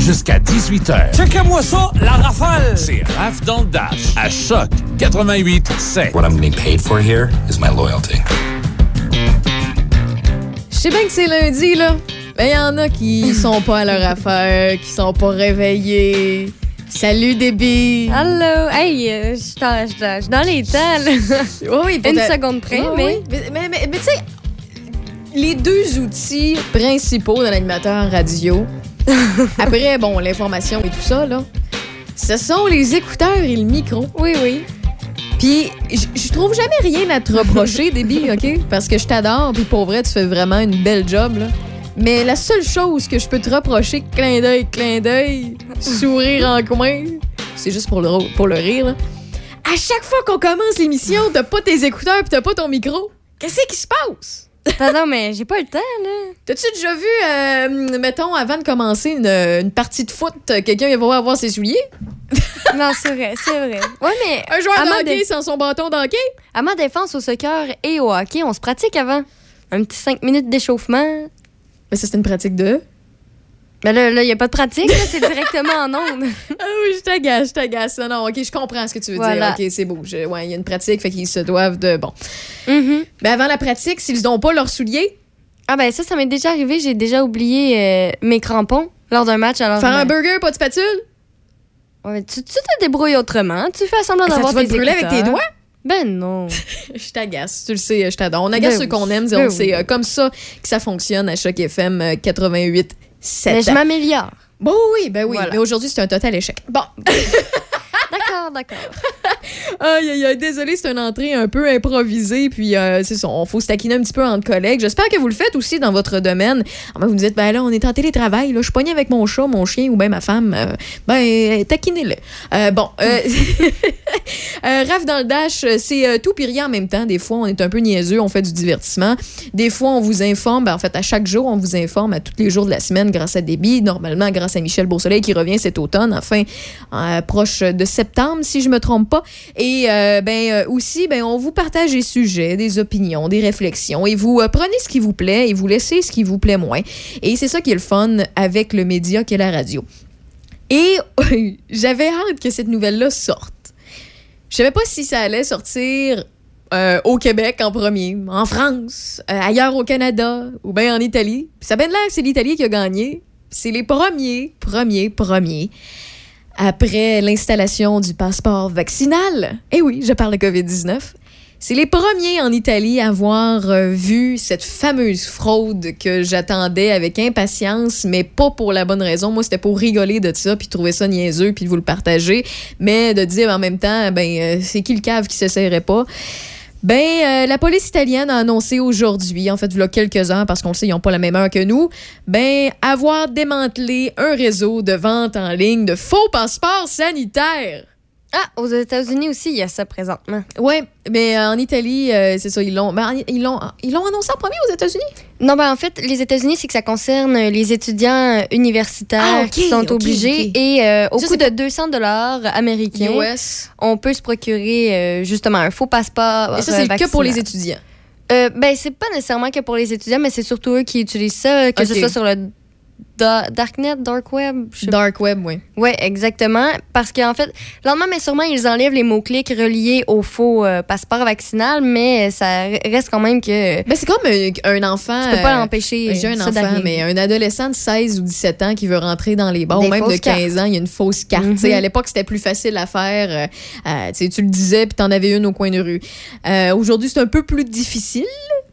jusqu'à 18h. Checkez-moi ça, la rafale! C'est Raph dans le Dash, à Choc 88 7. What I'm getting paid for here is my loyalty. Je sais bien que c'est lundi, là. Mais il y en a qui sont pas à leur affaire, qui sont pas réveillés. Salut, Déby! Allô! Hey, euh, je suis dans, dans- les temps, là. Oui, oui, Une seconde près, Oui, mais... oui. Mais, mais, mais- mais tu sais, les deux outils principaux de l'animateur radio, après, bon, l'information et tout ça, là, ce sont les écouteurs et le micro. Oui, oui. Puis, je trouve jamais rien à te reprocher, Déby, OK? Parce que je t'adore, puis pour vrai, tu fais vraiment une belle job, là. Mais la seule chose que je peux te reprocher, clin d'œil, clin d'œil, sourire en coin, c'est juste pour le, pour le rire, là. À chaque fois qu'on commence l'émission, t'as pas tes écouteurs puis t'as pas ton micro. Qu'est-ce qui se passe? Non, mais j'ai pas le temps, là. T'as-tu déjà vu, euh, mettons, avant de commencer une, une partie de foot, euh, quelqu'un voir avoir ses souliers? Non, c'est vrai, c'est vrai. Ouais, mais Un joueur de hockey dé- sans son bâton de hockey? à ma défense, au soccer et au hockey, on se pratique avant. Un petit 5 minutes d'échauffement. Mais ça, c'est une pratique de... Mais là, il n'y a pas de pratique, là, c'est directement en ondes. Ah oui, je t'agace, je t'agace. Non, non, OK, je comprends ce que tu veux Voilà. dire. OK, c'est beau. Je- ouais, il y a une pratique, fait qu'ils se doivent de... Bon. Mais avant la pratique, s'ils n'ont pas leurs souliers, Ah ben ça, ça m'est déjà arrivé. J'ai déjà oublié euh, mes crampons lors d'un match. Alors, faire un ben, burger, pas de spatule, ouais, tu, tu te débrouilles autrement. Tu fais semblant ça, d'avoir tu vas tes te brûler avec tes doigts? Ben non. Je t'agace, tu le sais, je t'adore. On agace Ben ceux oui. qu'on aime, Ben sait oui. euh, comme ça que ça fonctionne à Choc FM euh, 88 7. Mais je m'améliore. Bon, oui, ben oui. Voilà. Mais aujourd'hui, c'est un total échec. Bon, D'accord, d'accord. aïe, aïe, aïe, désolé, c'est une entrée un peu improvisée. Puis, euh, c'est ça, on faut se taquiner un petit peu entre collègues. J'espère que vous le faites aussi dans votre domaine. Ah, ben, vous me dites, ben là, on est en télétravail. Là, je suis avec mon chat, mon chien ou bien ma femme. Euh, ben, taquinez-le. Euh, bon, euh, euh, Raph dans le dash, c'est tout puis rien en même temps. Des fois, on est un peu niaiseux, on fait du divertissement. Des fois, on vous informe. Ben, en fait, à chaque jour, on vous informe à tous les jours de la semaine grâce à Déby. Normalement, grâce à Michel Beausoleil qui revient cet automne, enfin, proche de septembre, si je me trompe pas. Et euh, ben euh, aussi, ben on vous partage des sujets, des opinions, des réflexions, et vous euh, prenez ce qui vous plaît et vous laissez ce qui vous plaît moins. Et c'est ça qui est le fun avec le média qu'est la radio. Et j'avais hâte que cette nouvelle-là sorte. Je savais pas si ça allait sortir au Québec en premier, en France, ailleurs au Canada ou bien en Italie. Ça l'air que c'est l'Italie qui a gagné. C'est les premiers, premiers, premiers après l'installation du passeport vaccinal. Eh oui, je parle de COVID-19. C'est les premiers en Italie à avoir euh, vu cette fameuse fraude que j'attendais avec impatience, mais pas pour la bonne raison. Moi, c'était pour rigoler de ça, puis trouver ça niaiseux, puis vous le partager, mais de dire en même temps, ben, euh, c'est qui le cave qui s'essayerait pas? Ben, euh, la police italienne a annoncé aujourd'hui, en fait, il y a quelques heures, parce qu'on le sait, ils n'ont pas la même heure que nous, ben, avoir démantelé un réseau de vente en ligne de faux passeports sanitaires. Ah, aux États-Unis aussi, il y a ça présentement. Ouais, mais euh, en Italie, euh, c'est ça, ils l'ont, ben, ils l'ont annoncé en premier aux États-Unis? Non, ben en fait, les États-Unis, c'est que ça concerne les étudiants euh, universitaires Ah, qui sont obligés. Et euh, au coût de 200 dollars américains, US. on peut se procurer euh, justement un faux passeport. Et ça, euh, c'est que pour les étudiants? Euh, ben, c'est pas nécessairement que pour les étudiants, mais c'est surtout eux qui utilisent ça, que ce soit sur le da- Darknet, Dark Web. Dark Web, oui. Ouais, exactement. Parce qu'en fait, lentement, mais sûrement, ils enlèvent les mots-clics reliés au faux euh, passeport vaccinal, mais ça reste quand même que tu Ben, c'est comme un, un enfant. peux pas euh, l'empêcher. J'ai un enfant, mais un adolescent de 16 ou 17 ans qui veut rentrer dans les bars, Des ou même de fausses 15 ans, il y a une fausse carte. Tu sais, À l'époque, c'était plus facile à faire. euh, tu tu le disais, puis t'en avais une au coin de rue. Euh, Aujourd'hui, c'est un peu plus difficile,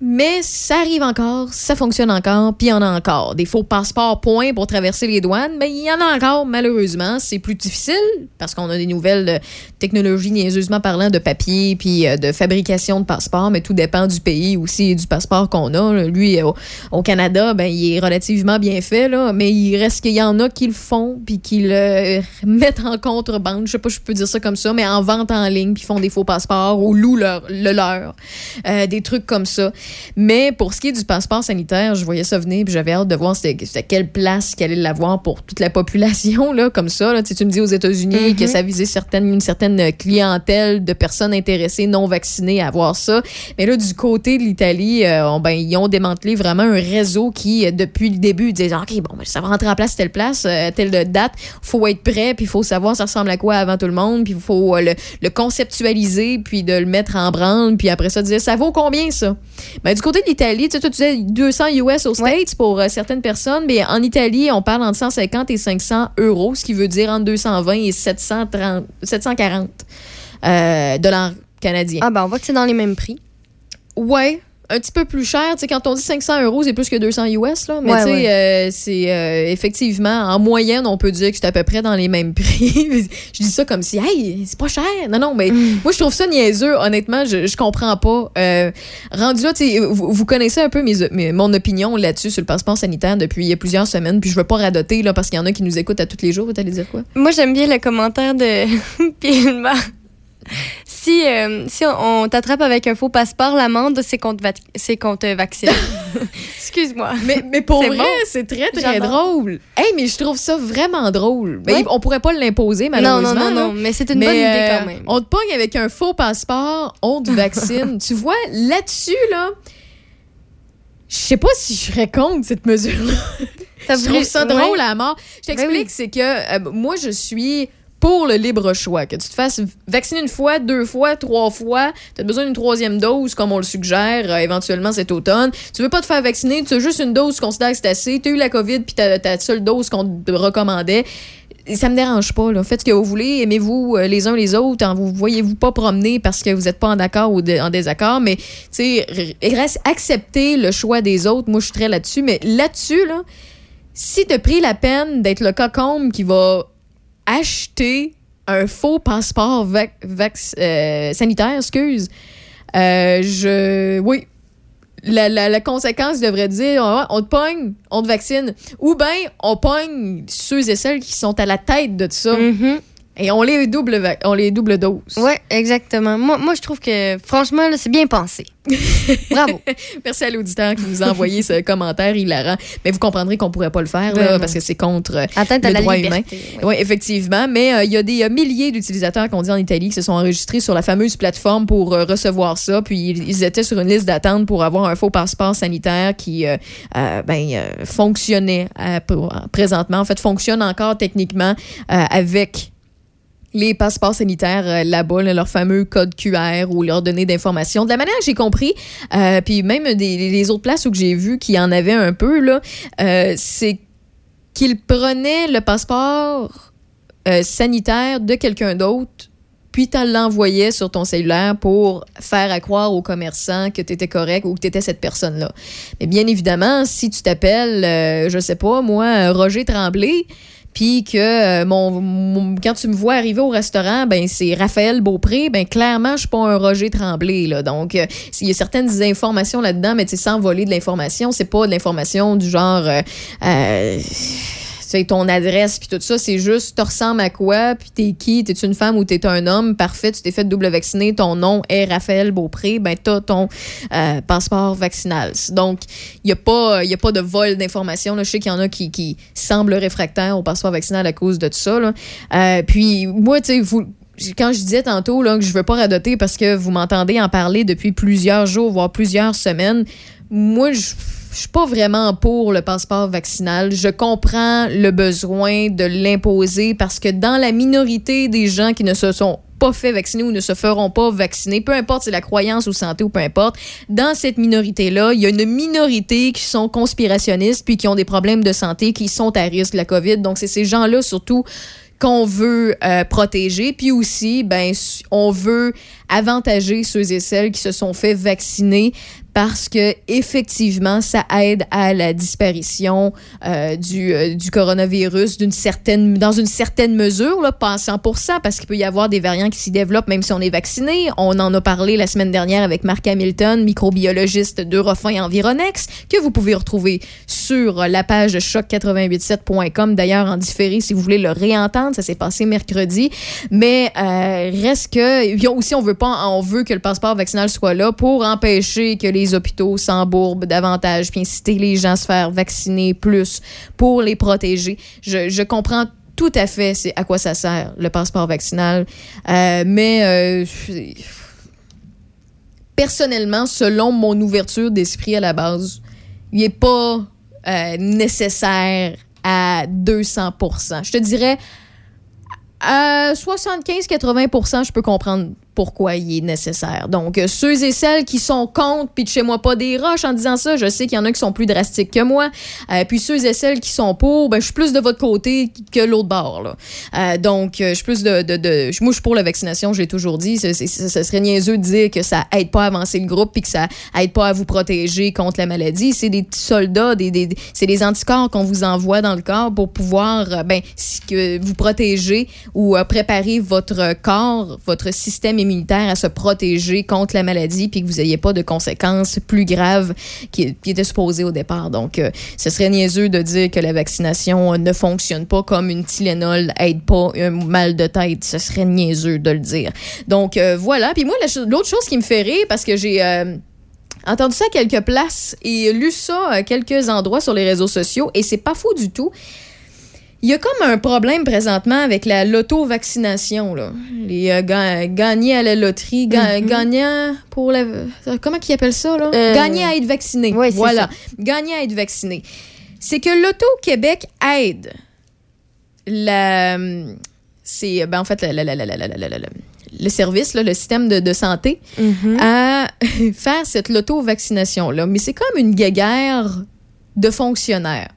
mais ça arrive encore, ça fonctionne encore, puis il y en a encore. Des faux passeports points pour traverser les douanes, mais il y en a encore, malheureusement. C'est plus difficile parce qu'on a des nouvelles euh, technologies, niaiseusement parlant, de papier, puis euh, de fabrication de passeports, mais tout dépend du pays aussi et du passeport qu'on a. Lui, au, Canada, ben, il est relativement bien fait, là, mais il reste qu'il y en a qui le font, puis qui le mettent en contrebande, je sais pas si je peux dire ça comme ça, mais en vente en ligne, puis font des faux passeports ou louent leur, le leur, Euh, des trucs comme ça. Mais pour ce qui est du passeport sanitaire, je voyais ça venir, puis j'avais hâte de voir c'était quelle place qu'elle allait l'avoir pour toute la population, là, comme ça. Là. Tu, sais, tu me dis aux États-Unis que ça visait certaines, une certaine clientèle de personnes intéressées, non vaccinées à avoir ça. Mais là, du côté de l'Italie, euh, ben, ils ont démantelé vraiment un réseau qui, euh, depuis le début, disait OK, bon, ben, ça va rentrer en place telle place, euh, telle date, faut être prêt, puis il faut savoir ça ressemble à quoi avant tout le monde, puis il faut euh, le, le conceptualiser, puis de le mettre en branle, puis après ça, dire ça vaut combien ça? Ben, du côté de l'Italie, tu sais, tu disais 200 US aux States pour euh, certaines personnes, mais en Italie, on parle entre 150 et 500 euros, ce qui veut dire entre 220 et 730, 740 euh, dollars canadiens. Ah, ben, on voit que c'est dans les mêmes prix. Ouais. Un petit peu plus cher. Tu sais, quand on dit 500 euros, c'est plus que 200 US. Là. Mais Ouais, ouais. euh, c'est euh, effectivement, en moyenne, on peut dire que c'est à peu près dans les mêmes prix. je dis ça comme si, hey, c'est pas cher. Non, non, mais Mm. moi, je trouve ça niaiseux. Honnêtement, je, je comprends pas. Euh, rendu là, vous, vous connaissez un peu mes, mes- mon opinion là-dessus sur le passeport sanitaire depuis plusieurs semaines. Puis je veux pas radoter là, parce qu'il y en a qui nous écoutent à tous les jours. Vous allez dire quoi? Moi, j'aime bien le commentaire de Pilma. Si, euh, si on, on t'attrape avec un faux passeport, l'amende, c'est qu'on te, va- te vaccine. Excuse-moi. Mais, mais pour vrai, bon. c'est très, très drôle. Hey, mais je trouve ça vraiment drôle. Mais Ouais. on pourrait pas l'imposer, Non, malheureusement. non, non, là. non, mais c'est une Mais, bonne idée euh, quand même. On te pogne avec un faux passeport, on te vaccine. tu vois, là-dessus, là, je sais pas si je serais contre cette mesure-là. Je trouve ça drôle à mort. Je t'explique, Ben oui. c'est que euh, moi, je suis pour le libre choix. Que tu te fasses vacciner une fois, deux fois, trois fois, tu as besoin d'une troisième dose, comme on le suggère euh, éventuellement cet automne. Tu veux pas te faire vacciner, tu as juste une dose, tu considères que c'est assez. Tu as eu la COVID, puis tu as ta seule dose qu'on te recommandait. Ça me dérange pas. Là. Faites ce que vous voulez. Aimez-vous euh, les uns les autres. En vous voyez-vous pas promener parce que vous n'êtes pas en accord ou en désaccord. Mais, reste accepter le choix des autres. Moi, je suis très là-dessus. Mais là-dessus, là, si tu as pris la peine d'être le cocombe qui va acheter un faux passeport vac- euh, sanitaire, excuse, euh, je. Oui. La, la- conséquence devrait dire Ah, on te pogne, on te vaccine. Ou bien on pogne ceux et celles qui sont à la tête de ça Mhm. Et on les double, on les double dose. Ouais, exactement. Moi, moi, je trouve que, franchement, c'est bien pensé. Bravo. Merci à l'auditeur qui nous a envoyé ce commentaire hilarant. Mais vous comprendrez qu'on pourrait pas le faire là, Ben parce que c'est contre euh, Atteinte à le la droit liberté. humain. Oui, effectivement. Mais euh, il y a des euh, milliers d'utilisateurs qu'on dit en Italie qui se sont enregistrés sur la fameuse plateforme pour euh, recevoir ça. Puis ils, ils étaient sur une liste d'attente pour avoir un faux passeport sanitaire qui ben, fonctionnait présentement. En fait, fonctionne encore techniquement avec les passeports sanitaires euh, là-bas, là, leur fameux code QR ou leurs données d'information. De la manière que j'ai compris, euh, puis même des, les autres places où j'ai vu qu'il y en avait un peu, euh, c'est qu'ils prenaient le passeport sanitaire de quelqu'un d'autre, puis tu l'envoyais sur ton cellulaire pour faire à croire aux commerçants que tu étais correct ou que tu étais cette personne-là. Mais bien évidemment, si tu t'appelles, euh, je sais pas, moi, Roger Tremblay, puis que euh, mon, quand tu me vois arriver au restaurant, ben c'est Raphaël Beaupré, ben clairement je suis pas un Roger Tremblay là. Donc euh, il y a certaines informations là-dedans, mais tu sans voler de l'information, c'est pas de l'information du genre euh, ton adresse puis tout ça, c'est juste tu ressembles à quoi, puis t'es qui, t'es une femme ou t'es un homme, parfait, tu t'es fait double vacciner, ton nom est Raphaël Beaupré, ben t'as ton euh, passeport vaccinal. Donc il n'y a, pas- y a de vol d'informations. Je sais qu'il y en a qui, qui semblent réfractaires au passeport vaccinal à cause de tout ça. là. Euh, puis moi, tu sais, vous. Quand je disais tantôt là, que je veux pas radoter parce que vous m'entendez en parler depuis plusieurs jours, voire plusieurs semaines, moi, je je suis pas vraiment pour le passeport vaccinal. Je comprends le besoin de l'imposer parce que dans la minorité des gens qui ne se sont pas fait vacciner ou ne se feront pas vacciner, peu importe si la croyance ou santé ou peu importe, dans cette minorité-là, il y a une minorité qui sont conspirationnistes puis qui ont des problèmes de santé, qui sont à risque de la COVID. Donc, c'est ces gens-là surtout qu'on veut euh, protéger. Puis aussi, ben, on veut avantager ceux et celles qui se sont fait vacciner parce que effectivement, ça aide à la disparition euh, du, euh, du coronavirus dans une certaine mesure, là, pas à 100%, parce qu'il peut y avoir des variants qui s'y développent même si on est vacciné. On en a parlé la semaine dernière avec Marc Hamilton, microbiologiste d'Eurofin Environex, que vous pouvez retrouver sur la page choc887.com, d'ailleurs en différé si vous voulez le réentendre. Ça s'est passé mercredi. Mais euh, reste que, aussi, on veut pas, on veut que le passeport vaccinal soit là pour empêcher que les les hôpitaux s'embourbent davantage, puis inciter les gens à se faire vacciner plus pour les protéger. Je, comprends tout à fait c'est à quoi ça sert, le passeport vaccinal. Euh, mais euh, personnellement, selon mon ouverture d'esprit à la base, il n'est pas euh, nécessaire à 200 Je te dirais à 75-80% je peux comprendre pourquoi il est nécessaire. Donc, euh, ceux et celles qui sont contre, puis de chez moi pas des roches en disant ça, je sais qu'il y en a qui sont plus drastiques que moi. Euh, puis ceux et celles qui sont pour, ben, je suis plus de votre côté que l'autre bord. Là. Euh, donc, je suis plus de, de, je suis pour la vaccination, j'ai toujours dit. Ce serait niaiseux de dire que ça aide pas à avancer le groupe puis que ça aide pas à vous protéger contre la maladie. C'est des petits soldats, des, des, c'est des anticorps qu'on vous envoie dans le corps pour pouvoir ben, vous protéger ou préparer votre corps, votre système immunitaire à se protéger contre la maladie puis que vous n'ayez pas de conséquences plus graves qui, étaient supposées au départ. Donc, euh, ce serait niaiseux de dire que la vaccination ne fonctionne pas comme une Tylenol aide pas un mal de tête. Ce serait niaiseux de le dire. Donc, euh, voilà. Puis moi, l'autre chose qui me fait rire, parce que j'ai... Euh, entendu ça à quelques places et lu ça à quelques endroits sur les réseaux sociaux et c'est pas faux du tout. Il y a comme un problème présentement avec la loto-vaccination. Là. Les euh, gagnants à la loterie, mm-hmm. gagnants pour la. Comment qu'ils appellent ça? Là? Euh, gagnants à être vaccinés. voilà. Gagnants à être vaccinés. C'est que Loto-Québec aide la. C'est, ben, en fait, le service, le système de, santé, mm-hmm. à faire cette loto-vaccination-là. Mais c'est comme une guéguerre de fonctionnaires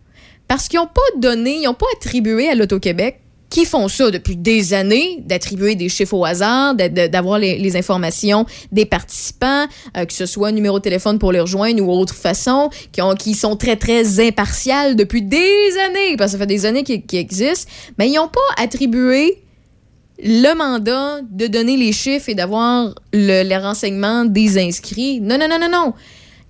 parce qu'ils n'ont pas donné, ils n'ont pas attribué à l'Auto-Québec qui font ça depuis des années, d'attribuer des chiffres au hasard, d'avoir les, informations des participants, euh, que ce soit numéro de téléphone pour les rejoindre ou autre façon, qui, ont, qui sont très, très impartiales depuis des années, parce que ça fait des années qu'ils existent, mais ils n'ont pas attribué le mandat de donner les chiffres et d'avoir le, les renseignements des inscrits. Non, non, non, non, non.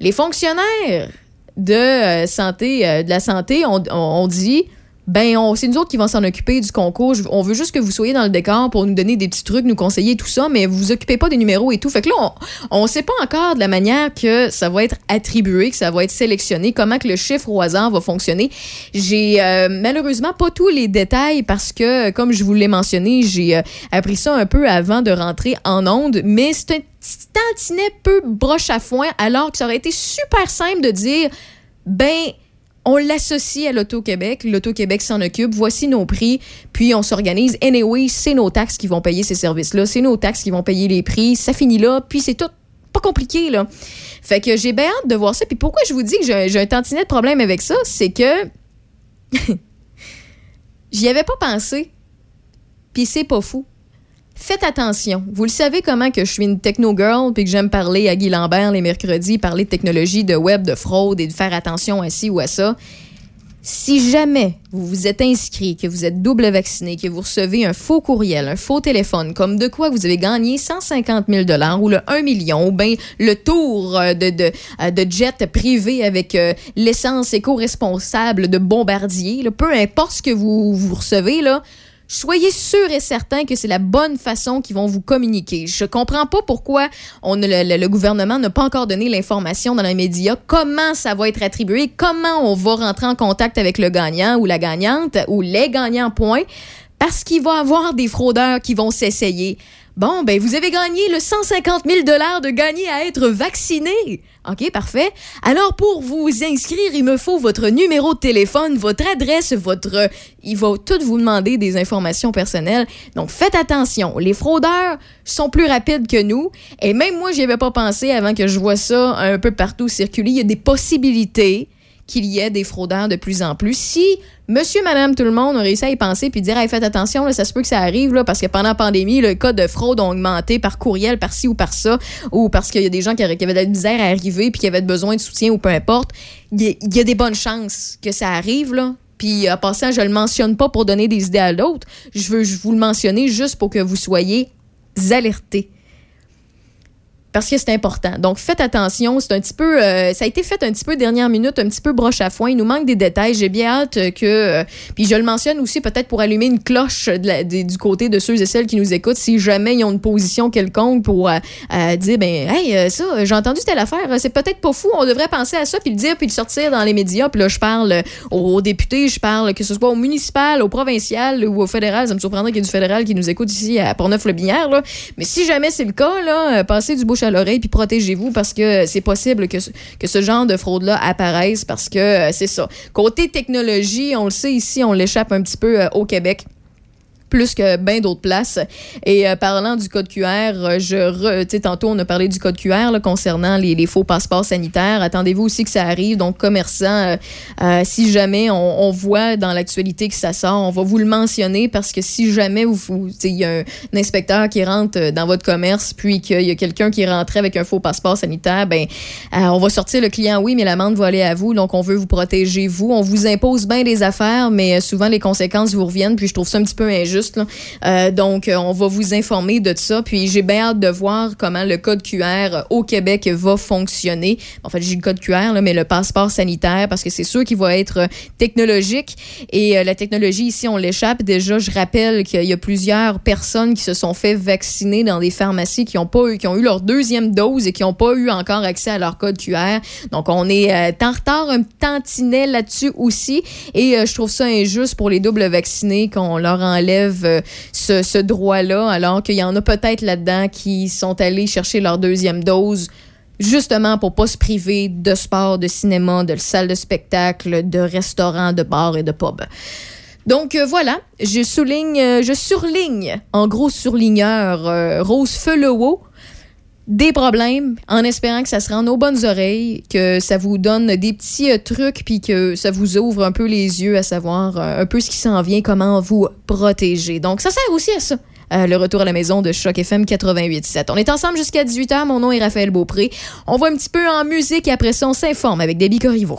Les fonctionnaires de euh, santé, euh, de la santé, on, dit ben c'est nous autres qui vont s'en occuper du concours. On veut juste que vous soyez dans le décor pour nous donner des petits trucs, nous conseiller tout ça, mais vous vous occupez pas des numéros et tout. Fait que là, on ne sait pas encore de la manière que ça va être attribué, que ça va être sélectionné, comment que le chiffre au hasard va fonctionner. J'ai euh, malheureusement pas tous les détails parce que, comme je vous l'ai mentionné, j'ai appris ça un peu avant de rentrer en onde, mais c'est un tantinet peu broche à foin, alors que ça aurait été super simple de dire, ben, on l'associe à l'Auto-Québec, l'Auto-Québec s'en occupe, voici nos prix, puis on s'organise. Anyway, c'est nos taxes qui vont payer ces services-là, c'est nos taxes qui vont payer les prix, ça finit là, puis c'est tout pas compliqué, là. Fait que j'ai bien hâte de voir ça. Puis pourquoi je vous dis que j'ai un tantinet de problème avec ça, c'est que j'y avais pas pensé. Puis c'est pas fou faites attention. Vous le savez comment que je suis une techno girl puis que j'aime parler à Guy Lambert les mercredis, parler de technologie, de web, de fraude et de faire attention à ci ou à ça. Si jamais vous vous êtes inscrit, que vous êtes double vacciné, que vous recevez un faux courriel, un faux téléphone, comme de quoi vous avez gagné 150 000 ou le 1 million, ou bien le tour euh, de, de, euh, de jet privé avec euh, l'essence éco-responsable de Bombardier, peu importe ce que vous, vous recevez, là, soyez sûr et certain que c'est la bonne façon qu'ils vont vous communiquer. Je comprends pas pourquoi on, le, gouvernement n'a pas encore donné l'information dans les médias, comment ça va être attribué, comment on va rentrer en contact avec le gagnant ou la gagnante ou les gagnants, point? Parce qu'il va y avoir des fraudeurs qui vont s'essayer Bon, ben, vous avez gagné le 150 000 de gagner à être vacciné. OK, parfait. Alors, pour vous inscrire, il me faut votre numéro de téléphone, votre adresse, votre... Il va tout vous demander des informations personnelles. Donc, faites attention. Les fraudeurs sont plus rapides que nous. Et même moi, j'y avais pas pensé avant que je vois ça un peu partout circuler. Il y a des possibilités qu'il y ait des fraudeurs de plus en plus. Si monsieur, madame, tout le monde a réussi à y penser puis dire faites attention, ça se peut que ça arrive parce que pendant la pandémie, le cas de fraude ont augmenté par courriel, par ci ou par ça, ou parce qu'il y a des gens qui, avaient de la misère à arriver puis qui avaient besoin de soutien ou peu importe. Il y, a des bonnes chances que ça arrive. Là. Puis en passant, je le mentionne pas pour donner des idées à l'autre. Je veux vous le mentionner juste pour que vous soyez alertés. Parce que c'est important. Donc, faites attention. C'est un petit peu, euh, ça a été fait un petit peu dernière minute, un petit peu broche à foin. Il nous manque des détails. J'ai bien hâte que, euh, puis je le mentionne aussi peut-être pour allumer une cloche du côté de ceux et celles qui nous écoutent, si jamais ils ont une position quelconque pour euh, dire, ben, hey, ça, j'ai entendu telle affaire, c'est peut-être pas fou. On devrait penser à ça, puis le dire, puis le sortir dans les médias. Puis là, je parle aux députés, je parle que ce soit au municipal, au provincial ou au fédéral. Ça me surprendrait qu'il y ait du fédéral qui nous écoute ici à Portneuf-le-Binière. là. Mais si jamais c'est le cas, là, passez du bouche à l'oreille puis protégez-vous parce que c'est possible que, ce- que ce genre de fraude-là apparaisse parce que euh, c'est ça. Côté technologie, on le sait ici, on l'échappe un petit peu euh, au Québec plus que bien d'autres places. Et euh, parlant du code QR, euh, je re- tantôt on a parlé du code QR là, concernant les, faux passeports sanitaires. Attendez-vous aussi que ça arrive. Donc commerçants, euh, si jamais on, voit dans l'actualité que ça sort, on va vous le mentionner parce que si jamais vous, il y a un, inspecteur qui rentre dans votre commerce puis qu'il y a quelqu'un qui est rentré avec un faux passeport sanitaire, ben on va sortir le client oui, mais l'amende va aller à vous. Donc on veut vous protéger vous. On vous impose bien des affaires, mais souvent les conséquences vous reviennent. Puis je trouve ça un petit peu injuste. Euh, donc euh, on va vous informer de ça. Puis j'ai bien hâte de voir comment le code QR au Québec va fonctionner. En fait, j'ai le code QR, mais le passeport sanitaire, parce que c'est sûr qu'il va être euh, technologique. Et la technologie ici, on l'échappe. Déjà, je rappelle qu'il y a plusieurs personnes qui se sont fait vacciner dans des pharmacies qui ont pas eu, qui ont eu leur deuxième dose et qui n'ont pas eu encore accès à leur code QR. Donc, on est en retard un tantinet là-dessus aussi. Et je trouve ça injuste pour les doubles vaccinés qu'on leur enlève euh, ce, droit-là, alors qu'il y en a peut-être là-dedans qui sont allés chercher leur deuxième dose justement pour pas se priver de sport, de cinéma, de salle de spectacle, de restaurants, de bars et de pubs. Donc euh, voilà, je souligne, euh, je surligne en gros surligneur Rose Felewo des problèmes en espérant que ça se rende aux bonnes oreilles, que ça vous donne des petits euh, trucs puis que ça vous ouvre un peu les yeux à savoir euh, un peu ce qui s'en vient, comment vous protéger. Donc ça sert aussi à ça. euh, le retour à la maison de Choc FM 88.7. On est ensemble jusqu'à 18h. Mon nom est Raphaël Beaupré. On va un petit peu en musique et après ça, on s'informe avec Debbie Corriveau.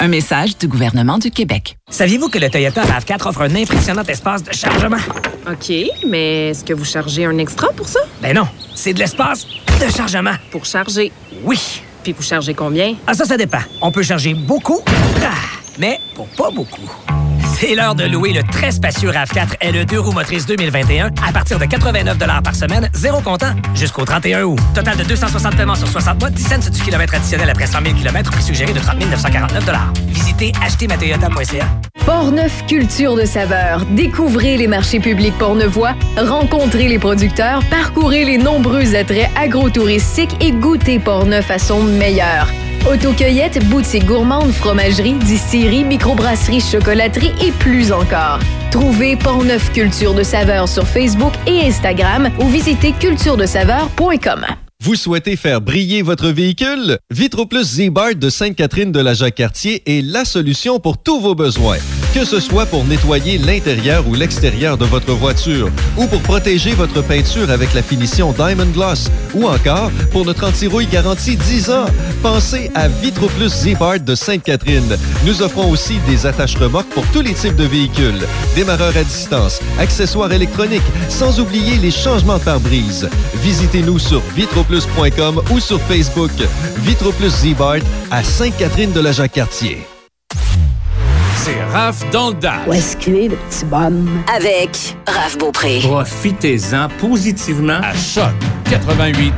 Un message du gouvernement du Québec. Saviez-vous que le Toyota RAV4 offre un impressionnant espace de chargement? OK, mais est-ce que vous chargez un extra pour ça? Ben non, c'est de l'espace de chargement. Pour charger? Oui. Puis vous chargez combien? Ah, ça, ça dépend. On peut charger beaucoup, ah, mais pour pas beaucoup. C'est l'heure de louer le très spacieux RAV4 LE 2 roues motrices 2021 à partir de 89 par semaine, zéro comptant, jusqu'au 31 août. Total de 260 paiements sur 60 mois, 10 cents du kilomètre additionnel après 100 000 km, prix suggéré de 30 949 Visitez achetezmatoyota.ca. Portneuf Culture de saveur. Découvrez les marchés publics portnevois, rencontrez les producteurs, parcourez les nombreux attraits agrotouristiques et goûtez Portneuf à son meilleur. Autocueillette, boutique gourmande, fromagerie, distillerie, microbrasserie, chocolaterie et plus encore. Trouvez Portneuf Culture de saveur sur Facebook et Instagram ou visitez culturedesaveur.com. Vous souhaitez faire briller votre véhicule? Vitroplus Z-Bart de Sainte-Catherine de la Jacques-Cartier est la solution pour tous vos besoins. Que ce soit pour nettoyer l'intérieur ou l'extérieur de votre voiture, ou pour protéger votre peinture avec la finition Diamond Gloss, ou encore pour notre anti-rouille garantie 10 ans, pensez à Vitroplus Z-Bart de Sainte-Catherine. Nous offrons aussi des attaches remorques pour tous les types de véhicules, démarreurs à distance, accessoires électroniques, sans oublier les changements de pare-brise. Visitez-nous sur vitroplus.com ou sur Facebook. Vitroplus Z-Bart à Sainte-Catherine de la Jacques-Cartier. C'est Raph dans le Dash. Où est-ce qu'il est, le petit bonhomme? Avec Raph Beaupré. Profitez-en positivement à Choc 88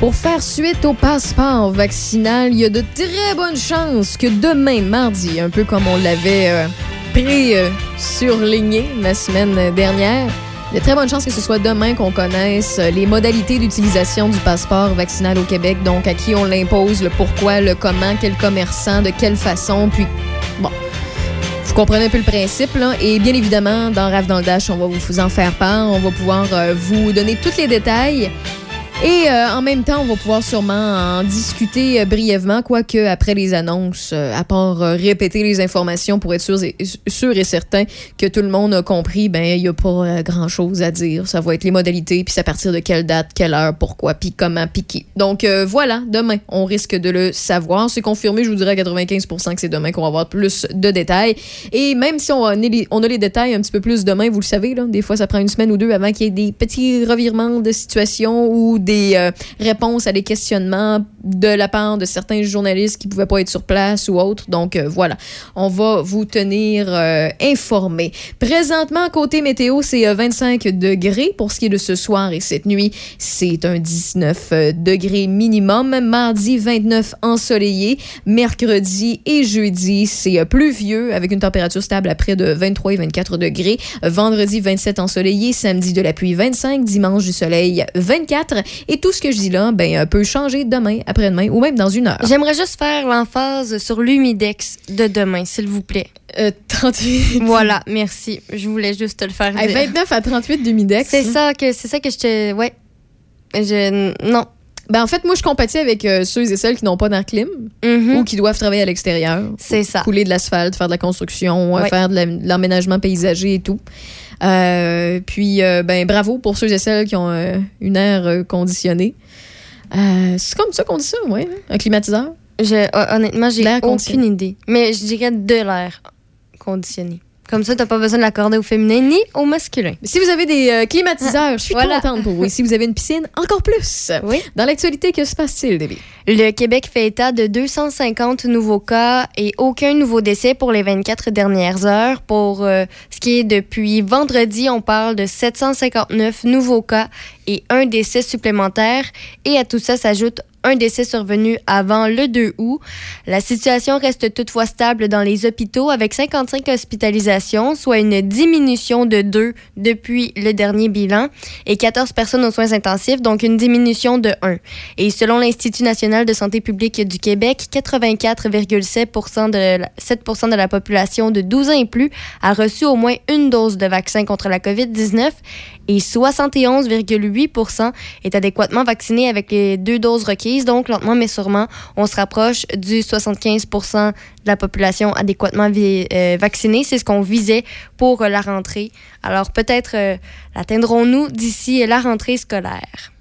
Pour faire suite au passeport vaccinal, il y a de très bonnes chances que demain, mardi, un peu comme on l'avait euh, pré-surligné la semaine dernière, il y a très bonnes chances que ce soit demain qu'on connaisse euh, les modalités d'utilisation du passeport vaccinal au Québec, donc à qui on l'impose, le pourquoi, le comment, quel commerçant, de quelle façon, puis bon. Vous comprenez un peu le principe, là. Et bien évidemment, dans Rave dans le Dash, on va vous en faire part. On va pouvoir euh, vous donner tous les détails. Et euh, en même temps, on va pouvoir sûrement en discuter euh, brièvement, quoique après les annonces, euh, à part euh, répéter les informations pour être sûr et, certain que tout le monde a compris, ben il n'y a pas grand-chose à dire. Ça va être les modalités, puis à partir de quelle date, quelle heure, pourquoi, puis comment, puis qui. Donc voilà, demain, on risque de le savoir. C'est confirmé, je vous dirais à 95% que c'est demain qu'on va avoir plus de détails. Et même si on a, les, on a les détails un petit peu plus demain, vous le savez, là, des fois ça prend une semaine ou deux avant qu'il y ait des petits revirements de situation ou des euh, réponses à des questionnements de la part de certains journalistes qui pouvaient pas être sur place ou autres. Donc euh, voilà, on va vous tenir euh, informés. Présentement, côté météo, c'est euh, 25 degrés pour ce qui est de ce soir et cette nuit. C'est un 19 euh, degrés minimum. Mardi, 29 ensoleillé. Mercredi et jeudi, c'est pluvieux avec une température stable à près de 23 et 24 degrés. Vendredi, 27 ensoleillé. Samedi, de la pluie, 25. Dimanche, du soleil, 24. Et tout ce que je dis là, ben, euh, peut changer demain, après-demain ou même dans une heure. J'aimerais juste faire l'emphase sur l'humidex de demain, s'il vous plaît. Euh, 38. Voilà, merci. Je voulais juste te le faire dire. 29 à 38 d'humidex. C'est ça que c'est ça que je te ouais. Je non. Ben, en fait, moi, je compatis avec euh, ceux et celles qui n'ont pas d'air clim Mhm. ou qui doivent travailler à l'extérieur. C'est ça. Couler de l'asphalte, faire de la construction, euh, Ouais. faire de la- de l'emménagement paysager et tout. Euh, puis, euh, ben, bravo pour ceux et celles qui ont euh, une air conditionnée. C'est comme ça qu'on dit ça, ouais, hein? un climatiseur? Je, honnêtement, j'ai aucune idée. Mais je dirais de l'air conditionné. Comme ça, t'as pas besoin de l'accorder au féminin ni au masculin. Si vous avez des euh, climatiseurs, je suis Voilà. contente pour vous. Et si vous avez une piscine, encore plus. Oui. Dans l'actualité, que se passe-t-il, Debbie? Le Québec fait état de 250 nouveaux cas et aucun nouveau décès pour les 24 dernières heures. Pour euh, ce qui est depuis vendredi, on parle de 759 nouveaux cas et un décès supplémentaire. Et à tout ça s'ajoute un décès survenu avant le 2 août. La situation reste toutefois stable dans les hôpitaux avec 55 hospitalisations, soit une diminution de 2 depuis le dernier bilan, et 14 personnes aux soins intensifs, donc une diminution de 1. Et selon l'Institut national de santé publique du Québec, 84,7 de, la- 7 de la population de 12 ans et plus a reçu au moins une dose de vaccin contre la COVID-19 et 71,8 est adéquatement vacciné avec les deux doses requises. Donc, lentement mais sûrement, on se rapproche du 75% de la population adéquatement euh, vaccinée. C'est ce qu'on visait pour la rentrée. Alors, peut-être euh, l'atteindrons-nous d'ici la rentrée scolaire?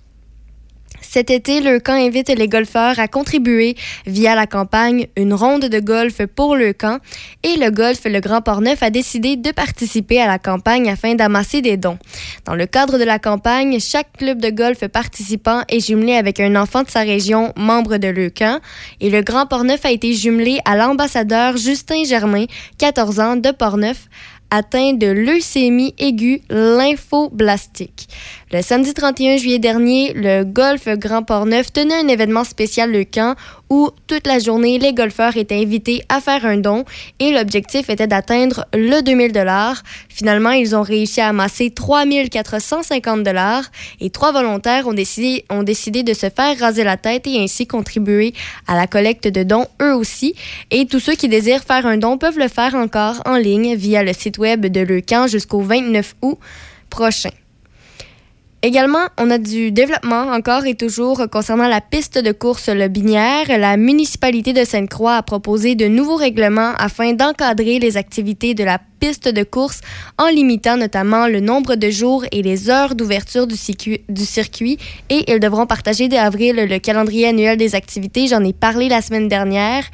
Cet été, le camp invite les golfeurs à contribuer via la campagne Une ronde de golf pour le camp et le golf Le Grand Port-Neuf a décidé de participer à la campagne afin d'amasser des dons. Dans le cadre de la campagne, chaque club de golf participant est jumelé avec un enfant de sa région, membre de le camp et le Grand Port-Neuf a été jumelé à l'ambassadeur Justin Germain, 14 ans, de Port-Neuf, atteint de leucémie aiguë lymphoblastique. Le samedi 31 juillet dernier, le Golf Grand Port-Neuf tenait un événement spécial Le Camp où toute la journée, les golfeurs étaient invités à faire un don et l'objectif était d'atteindre le 2000 dollars. Finalement, ils ont réussi à amasser 3450 dollars et trois volontaires ont décidé, ont décidé de se faire raser la tête et ainsi contribuer à la collecte de dons eux aussi. Et tous ceux qui désirent faire un don peuvent le faire encore en ligne via le site web de Le Camp jusqu'au 29 août prochain. Également, on a du développement encore et toujours concernant la piste de course Le Binière. La municipalité de Sainte-Croix a proposé de nouveaux règlements afin d'encadrer les activités de la piste de course en limitant notamment le nombre de jours et les heures d'ouverture du, circuit-. Et ils devront partager dès avril le calendrier annuel des activités. J'en ai parlé la semaine dernière.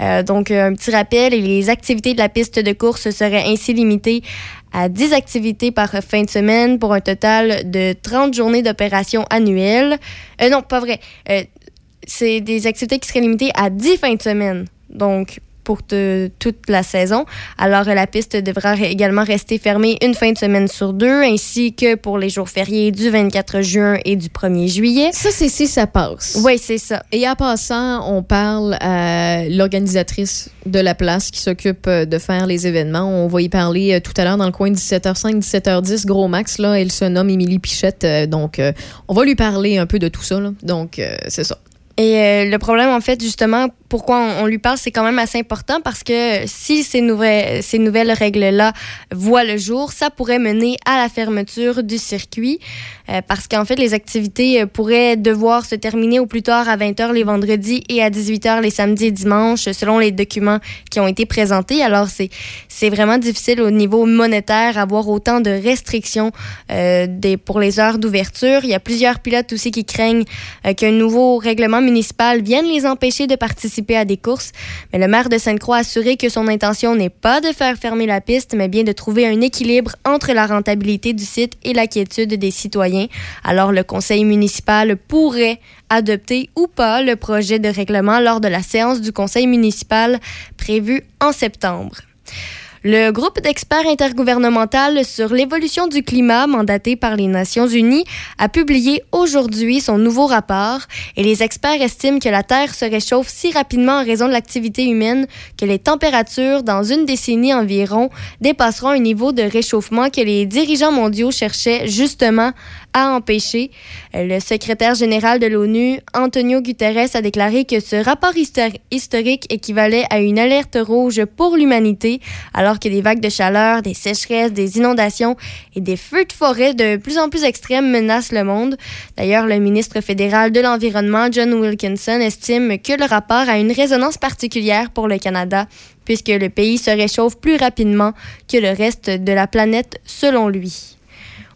Euh, donc, un petit rappel, les activités de la piste de course seraient ainsi limitées à 10 activités par fin de semaine pour un total de 30 journées d'opération annuelles. Euh, non, pas vrai. Euh, c'est des activités qui seraient limitées à 10 fins de semaine. Donc, pour te- toute la saison. Alors, euh, la piste devra également rester fermée une fin de semaine sur deux, ainsi que pour les jours fériés du 24 juin et du 1er juillet. Ça, c'est si ça passe. Oui, c'est ça. Et en passant, on parle à l'organisatrice de la place qui s'occupe euh, de faire les événements. On va y parler euh, tout à l'heure dans le coin de 17h05, 17h10, gros max. Là, elle se nomme Émilie Pichette. donc, on va lui parler un peu de tout ça. là. Donc, c'est ça. Et euh, le problème, en fait, justement, pourquoi on, lui parle, c'est quand même assez important parce que si ces nouvelles, règles-là voient le jour, ça pourrait mener à la fermeture du circuit euh, parce qu'en fait, les activités euh, pourraient devoir se terminer au plus tard à 20h les vendredis et à 18h les samedis et dimanches selon les documents qui ont été présentés. Alors, c'est, vraiment difficile au niveau monétaire avoir autant de restrictions pour les heures d'ouverture. Il y a plusieurs pilotes aussi qui craignent qu'un nouveau règlement municipal vienne les empêcher de participer à des courses. Mais le maire de Sainte-Croix a assuré que son intention n'est pas de faire fermer la piste, mais bien de trouver un équilibre entre la rentabilité du site et la quiétude des citoyens. Alors le conseil municipal pourrait adopter ou pas le projet de règlement lors de la séance du conseil municipal prévue en septembre. Le groupe d'experts intergouvernemental sur l'évolution du climat mandaté par les Nations Unies a publié aujourd'hui son nouveau rapport et les experts estiment que la Terre se réchauffe si rapidement en raison de l'activité humaine que les températures dans une décennie environ dépasseront un niveau de réchauffement que les dirigeants mondiaux cherchaient justement à empêcher. Le secrétaire général de l'ONU, Antonio Guterres, a déclaré que ce rapport histori- historique équivalait à une alerte rouge pour l'humanité, alors que des vagues de chaleur, des sécheresses, des inondations et des feux de forêt de plus en plus extrêmes menacent le monde. D'ailleurs, le ministre fédéral de l'Environnement, John Wilkinson, estime que le rapport a une résonance particulière pour le Canada, puisque le pays se réchauffe plus rapidement que le reste de la planète, selon lui.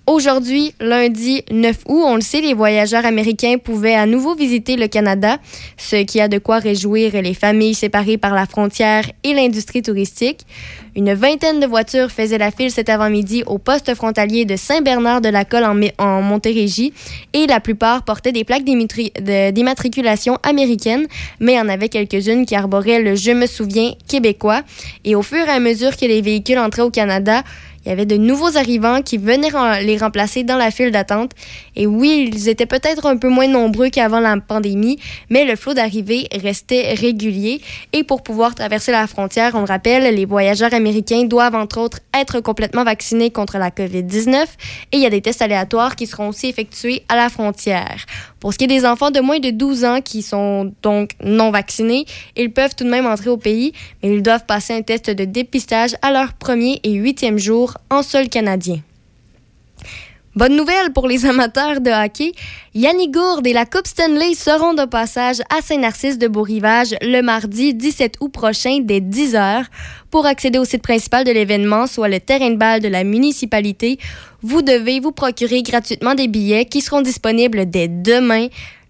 Aujourd'hui, lundi 9 août, on le sait, les voyageurs américains pouvaient à nouveau visiter le Canada, ce qui a de quoi réjouir les familles séparées par la frontière et l'industrie touristique. Une vingtaine de voitures faisaient la file cet avant-midi au poste frontalier de Saint-Bernard-de-la-Colle en, en Montérégie et la plupart portaient des plaques d'immatriculation américaine, mais il y en avait quelques-unes qui arboraient le Je me souviens québécois. Et au fur et à mesure que les véhicules entraient au Canada, il y avait de nouveaux arrivants qui venaient les remplacer dans la file d'attente. Et oui, ils étaient peut-être un peu moins nombreux qu'avant la pandémie, mais le flot d'arrivée restait régulier. Et pour pouvoir traverser la frontière, on le rappelle, les voyageurs américains doivent entre autres être complètement vaccinés contre la COVID-19 et il y a des tests aléatoires qui seront aussi effectués à la frontière. Pour ce qui est des enfants de moins de 12 ans qui sont donc non vaccinés, ils peuvent tout de même entrer au pays, mais ils doivent passer un test de dépistage à leur premier et huitième jour en sol canadien. Bonne nouvelle pour les amateurs de hockey. Yannick Gourde et la Coupe Stanley seront de passage à Saint-Narcisse de Beau-Rivage le mardi 17 août prochain dès 10h. Pour accéder au site principal de l'événement, soit le terrain de balle de la municipalité, vous devez vous procurer gratuitement des billets qui seront disponibles dès demain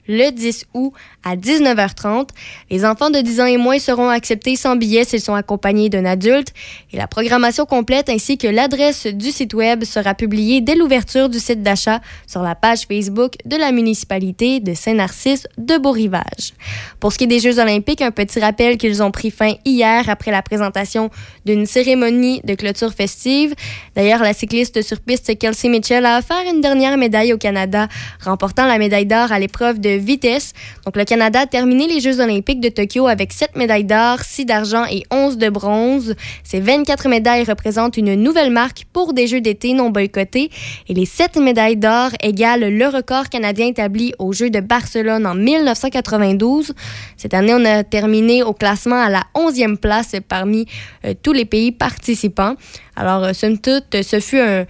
le 10 août à 19h30. Les enfants de 10 ans et moins seront acceptés sans billet s'ils sont accompagnés d'un adulte. Et la programmation complète ainsi que l'adresse du site web sera publiée dès l'ouverture du site d'achat sur la page Facebook de la municipalité de Saint-Narcisse de Beau-Rivage. Pour ce qui est des Jeux olympiques, un petit rappel qu'ils ont pris fin hier après la présentation d'une cérémonie de clôture festive. D'ailleurs, la cycliste sur piste Kelsey Mitchell a offert une dernière médaille au Canada, remportant la médaille d'or à l'épreuve de vitesse. Donc, le Canada a terminé les Jeux olympiques de Tokyo avec 7 médailles d'or, 6 d'argent et 11 de bronze. Ces 24 médailles représentent une nouvelle marque pour des Jeux d'été non boycottés. Et les 7 médailles d'or égalent le record canadien établi aux Jeux de Barcelone en 1992. Cette année, on a terminé au classement à la 11e place parmi euh, tous les pays participants. Alors, euh, somme toute, ce fut un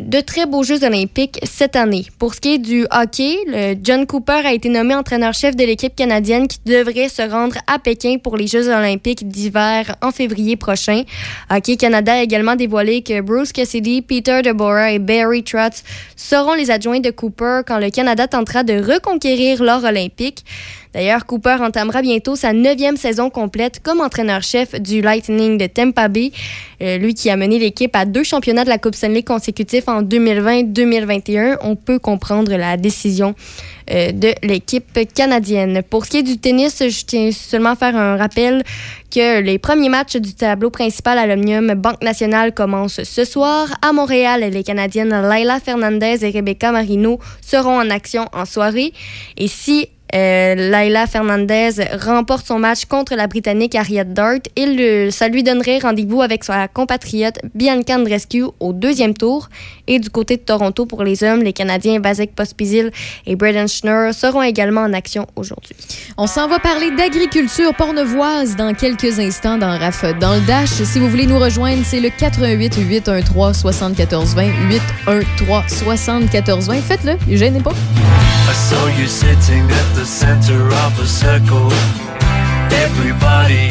de très beaux Jeux olympiques cette année. Pour ce qui est du hockey, le John Cooper a été nommé entraîneur-chef de l'équipe canadienne qui devrait se rendre à Pékin pour les Jeux olympiques d'hiver en février prochain. Hockey Canada a également dévoilé que Bruce Cassidy, Peter DeBoer et Barry Trotz seront les adjoints de Cooper quand le Canada tentera de reconquérir l'or olympique. D'ailleurs, Cooper entamera bientôt sa neuvième saison complète comme entraîneur-chef du Lightning de Tampa Bay. Euh, lui qui a mené l'équipe à deux championnats de la Coupe Stanley consécutifs en 2020-2021. On peut comprendre la décision euh, de l'équipe canadienne. Pour ce qui est du tennis, je tiens seulement à faire un rappel que les premiers matchs du tableau principal à l'Omnium Banque Nationale commencent ce soir. À Montréal, les Canadiennes Laila Fernandez et Rebecca Marino seront en action en soirée. Et si euh, Laila Fernandez remporte son match contre la Britannique Harriet Dart et le- ça lui donnerait rendez-vous avec sa compatriote Bianca Andreescu au deuxième tour. Et du côté de Toronto pour les hommes, les Canadiens Vasek Pospisil et Braden Schnur seront également en action aujourd'hui. On s'en va parler d'agriculture pornevoise dans quelques instants dans RAF dans le Dash. Si vous voulez nous rejoindre, c'est le 88 813 74 20 813 74 20. Faites-le, ne gênez pas. I saw you sitting at the center of a circle. Everybody,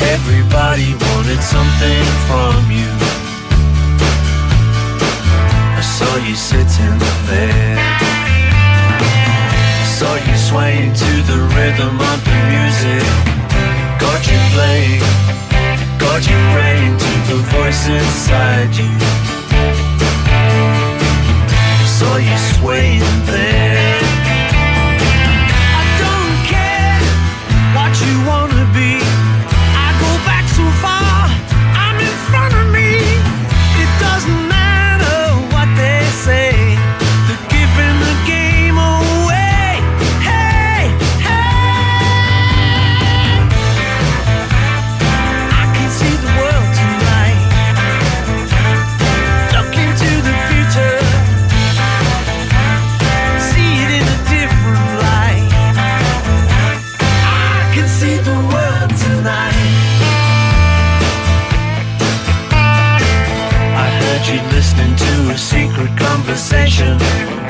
everybody wanted something from you. Saw you sitting there. Saw you swaying to the rhythm of the music. Got you playing, got you praying to the voice inside you. Saw you swaying there. Conversation.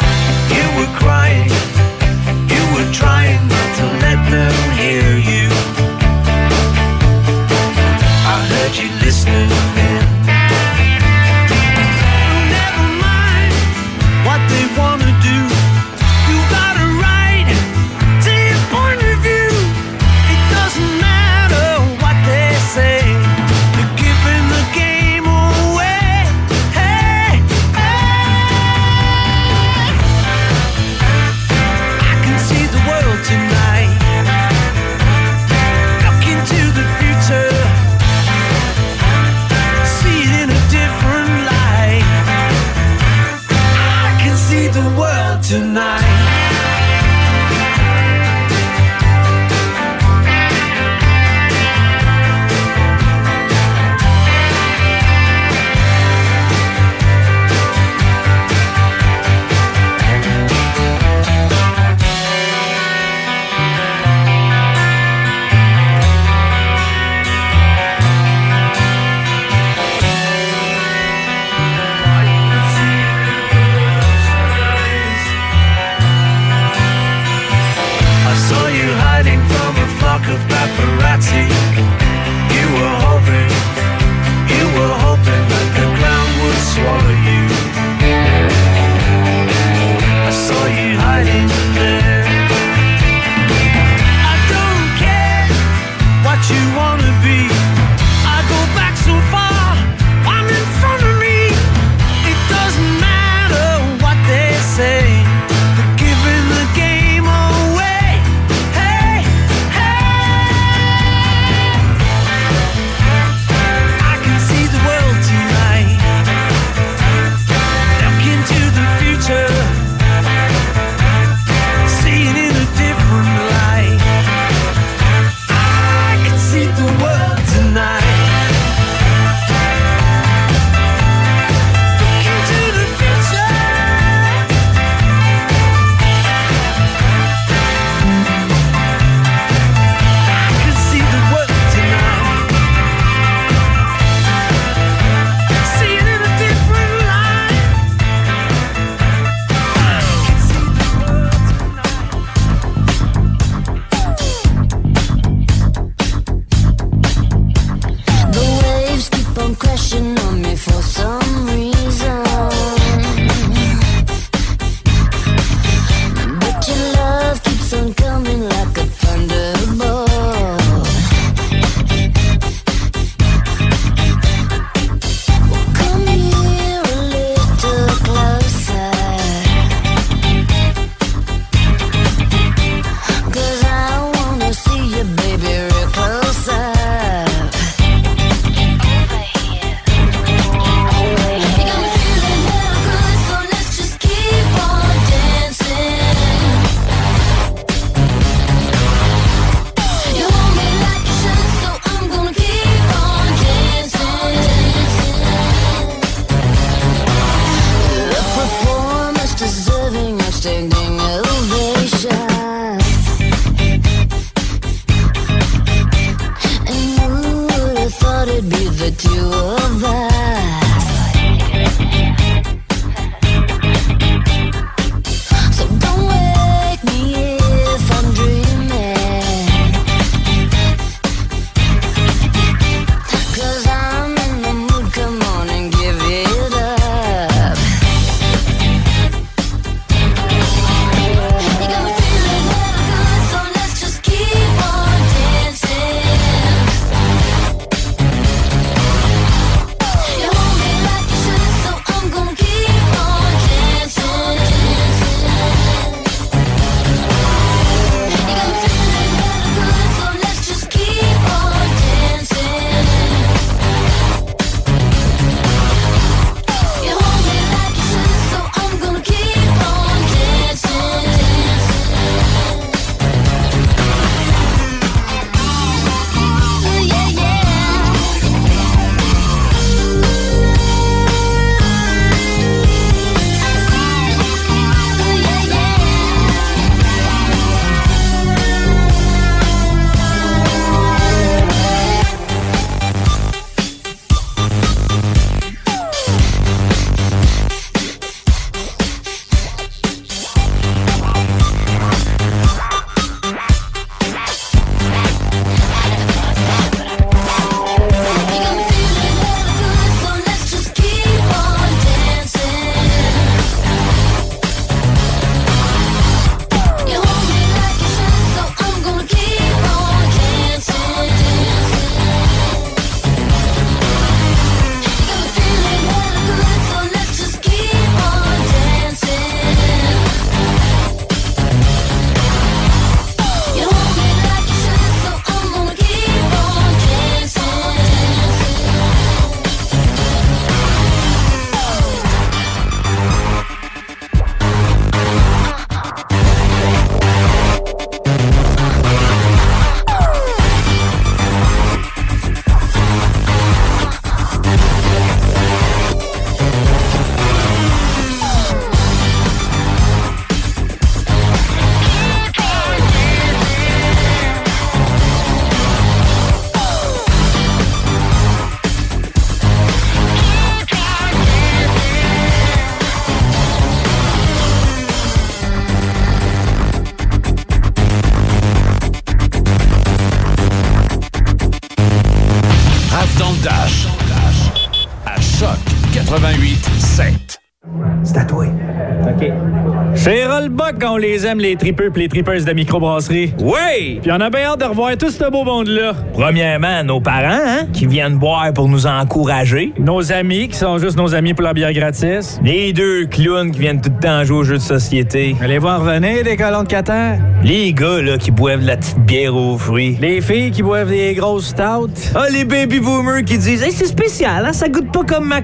Les aime, les tripeux pis les tripeuses de microbrasserie. Oui! Puis on a bien hâte de revoir tout ce beau monde-là. Premièrement, nos parents, hein, qui viennent boire pour nous encourager. Nos amis, qui sont juste nos amis pour la bière gratis. Les deux clowns qui viennent tout le temps jouer aux jeux de société. Allez voir revenir, des colons de Qatar. Les gars, là, qui boivent de la petite bière aux fruits. Les filles qui boivent des grosses stouts. Ah, les baby boomers qui disent Hey, c'est spécial, hein? Ça goûte pas comme ma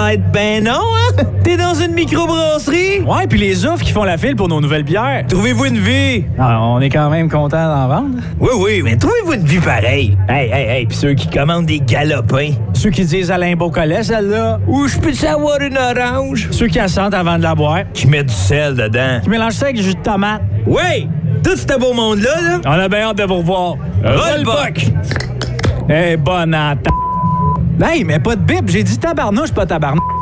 Light. Ben non, hein? T'es dans une microbrasserie? Ouais, puis les offres qui font la file pour nos nouvelles bières. Trouvez-vous une vie? Ah, on est quand même content d'en vendre. Oui, oui, mais trouvez-vous une vie pareille? Hey, hey, hey, pis ceux qui commandent des galopins. Ceux qui disent Alain Beaucollet, celle-là. Ou je peux-tu avoir une orange? Ceux qui la sentent avant de la boire. Qui mettent du sel dedans. Qui mélangent ça avec du jus de tomate. Oui! Tout ce beau monde-là, là. On a bien hâte de vous revoir. Rollbuck! Eh, bonne atta. Hey, mais pas de bip, j'ai dit tabarnouche, pas tabarnouche.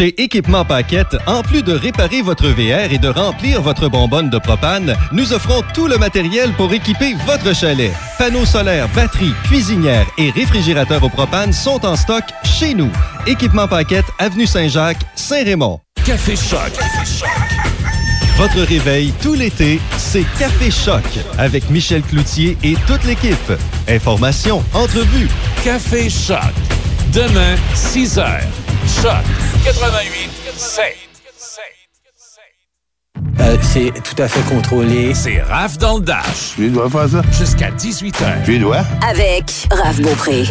Chez Équipement Paquette, en plus de réparer votre VR et de remplir votre bonbonne de propane, nous offrons tout le matériel pour équiper votre chalet. Panneaux solaires, batteries, cuisinières et réfrigérateurs au propane sont en stock chez nous. Équipement Paquette, Avenue Saint-Jacques, Saint-Raymond. Café Choc. Votre réveil tout l'été, c'est Café Choc avec Michel Cloutier et toute l'équipe. Informations, entrevues. Café Choc. Demain, 6 heures. Choc 88 7. Euh, c'est tout à fait contrôlé. C'est Raph dans le Dash. Tu dois faire ça? Jusqu'à 18 heures. Tu dois? Avec Raph Beaupré.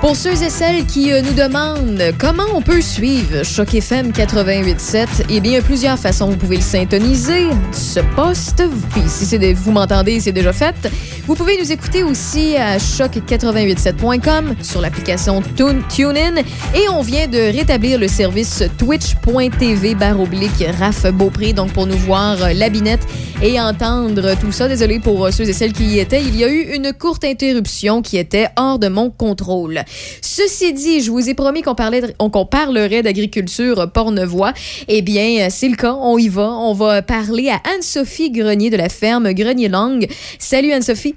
Pour ceux et celles qui euh, nous demandent comment on peut suivre Choc FM 88.7, eh bien, plusieurs façons. Vous pouvez le syntoniser, ce poste. Puis si c'est vous m'entendez, c'est déjà fait. Vous pouvez nous écouter aussi à choc887.com sur l'application Tune- TuneIn. Et on vient de rétablir le service twitch.tv oblique Raph Beaupré. Donc, pour nous voir euh, la binette et entendre tout ça. Désolé pour euh, ceux et celles qui y étaient. Il y a eu une courte interruption qui était hors de mon contrôle. Ceci dit, je vous ai promis qu'on parlait qu'on parlerait d'agriculture pornevoix. Eh bien, euh, c'est le cas. On y va. On va parler à Anne-Sophie Grenier de la ferme Grenier Langue. Salut Anne-Sophie.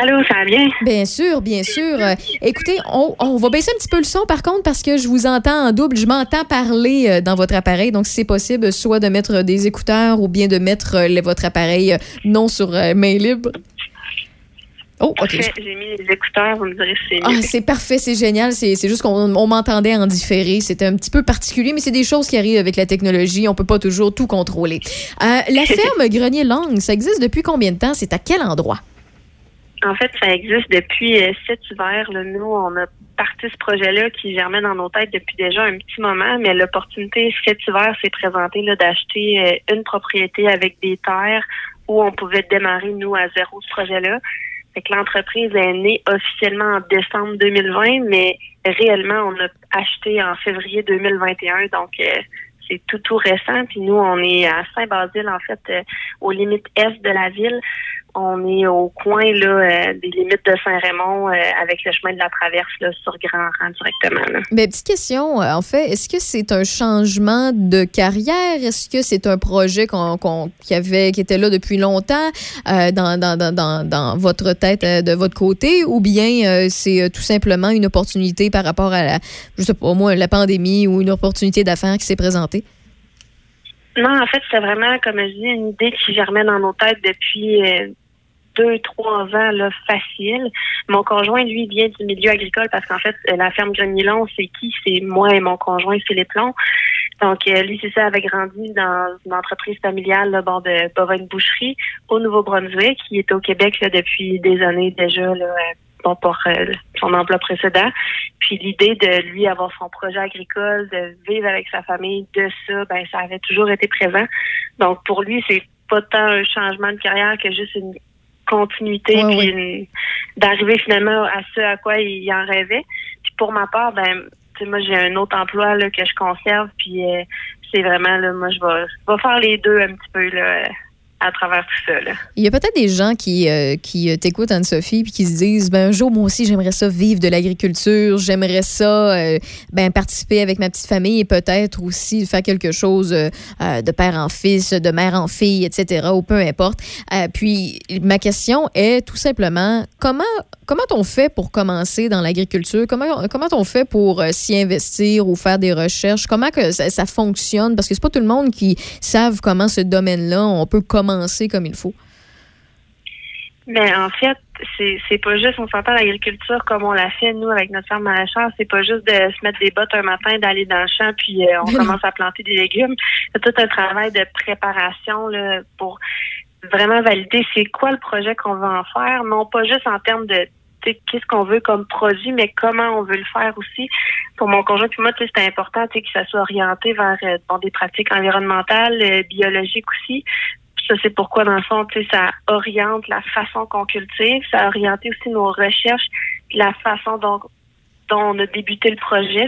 Allô, ça va bien? Bien sûr, bien sûr. Euh, écoutez, on, on va baisser un petit peu le son par contre parce que je vous entends en double. Je m'entends parler euh, dans votre appareil. Donc, si c'est possible, soit de mettre des écouteurs ou bien de mettre euh, votre appareil non sur main libre. Oh, OK. Parfait, J'ai mis les écouteurs, vous me direz c'est Ah, c'est parfait, c'est génial. C'est juste qu'on on m'entendait en différé. C'était un petit peu particulier, mais c'est des choses qui arrivent avec la technologie. On peut pas toujours tout contrôler. Euh, la ferme Grenier Langue, ça existe depuis combien de temps? C'est à quel endroit? En fait, ça existe depuis euh, cet hiver. là. Nous, on a parti ce projet-là qui germait dans nos têtes depuis déjà un petit moment, mais l'opportunité cet hiver s'est présentée d'acheter euh, une propriété avec des terres où on pouvait démarrer, nous, à zéro ce projet-là. L'entreprise est née officiellement en décembre 2020, mais réellement, on a acheté en février 2021. Donc, euh, c'est tout, tout récent. Puis nous, on est à Saint-Basile, en fait, euh, aux limites est de la ville. On est au coin là, euh, des limites de Saint-Raymond euh, avec le chemin de la traverse là, sur Grand Rang directement. là. Ben, petite question, euh, en fait, est-ce que c'est un changement de carrière? Est-ce que c'est un projet qu'on, qu'on- qui, avait, qui était là depuis longtemps euh, dans, dans, dans, dans, dans votre tête, de votre côté, ou bien c'est tout simplement une opportunité par rapport à, la, je sais pas moi, la pandémie ou une opportunité d'affaires qui s'est présentée? Non, en fait, c'est vraiment, comme je dis, une idée qui germait dans nos têtes depuis euh, deux, trois ans, là, facile. Mon conjoint, lui, vient du milieu agricole parce qu'en fait, la ferme Grenilon, c'est qui? C'est moi et mon conjoint Philippe Long. Donc, euh, lui, c'est ça, avait grandi dans une entreprise familiale, là, bord de bovine boucherie au Nouveau-Brunswick, qui est au Québec là, depuis des années déjà, là, euh, bon, pour euh, son emploi précédent. Puis l'idée de lui avoir son projet agricole, de vivre avec sa famille, de ça, ben ça avait toujours été présent. Donc pour lui, c'est pas tant un changement de carrière que juste une continuité Ouais, puis d'arriver finalement à ce à quoi il en rêvait. Puis pour ma part, ben tu sais, moi j'ai un autre emploi là, que je conserve puis euh, c'est vraiment là moi je vais je vais faire les deux un petit peu là à travers tout ça là. Il y a peut-être des gens qui, euh, qui euh, t'écoutent, Anne-Sophie, puis qui se disent ben, un jour, moi aussi, j'aimerais ça vivre de l'agriculture, j'aimerais ça euh, ben, participer avec ma petite famille et peut-être aussi faire quelque chose euh, euh, de père en fils, de mère en fille, etc., ou peu importe. Euh, puis, ma question est tout simplement comment, comment on fait pour commencer dans l'agriculture? Comment, comment on fait pour euh, s'y investir ou faire des recherches? Comment que ça, ça fonctionne? Parce que c'est pas tout le monde qui savent comment ce domaine-là, on peut commencer comme il faut. Mais en fait, c'est c'est pas juste, on s'entend l'agriculture comme on l'a fait, nous, avec notre ferme maraîchère, c'est pas juste de se mettre des bottes un matin, d'aller dans le champ, puis euh, on commence à planter des légumes. C'est tout un travail de préparation là, pour vraiment valider c'est quoi le projet qu'on veut en faire, non pas juste en termes de qu'est-ce qu'on veut comme produit, mais comment on veut le faire aussi. Pour mon conjoint puis moi, c'était important que ça soit orienté vers euh, bon, des pratiques environnementales, euh, biologiques aussi. Ça, c'est pourquoi, dans le fond, ça oriente la façon qu'on cultive, ça a orienté aussi nos recherches, la façon dont, dont on a débuté le projet.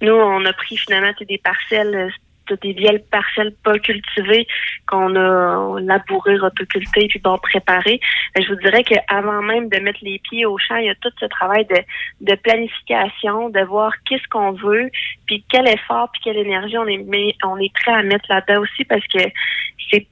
Nous, on a pris finalement des parcelles, c'est des vieilles parcelles pas cultivées qu'on a labourées, rotocultées, puis bon, préparées. Mais je vous dirais qu'avant même de mettre les pieds au champ, il y a tout ce travail de, de planification, de voir qu'est-ce qu'on veut, puis quel effort, puis quelle énergie on est, on est prêt à mettre là-dedans aussi, parce que c'est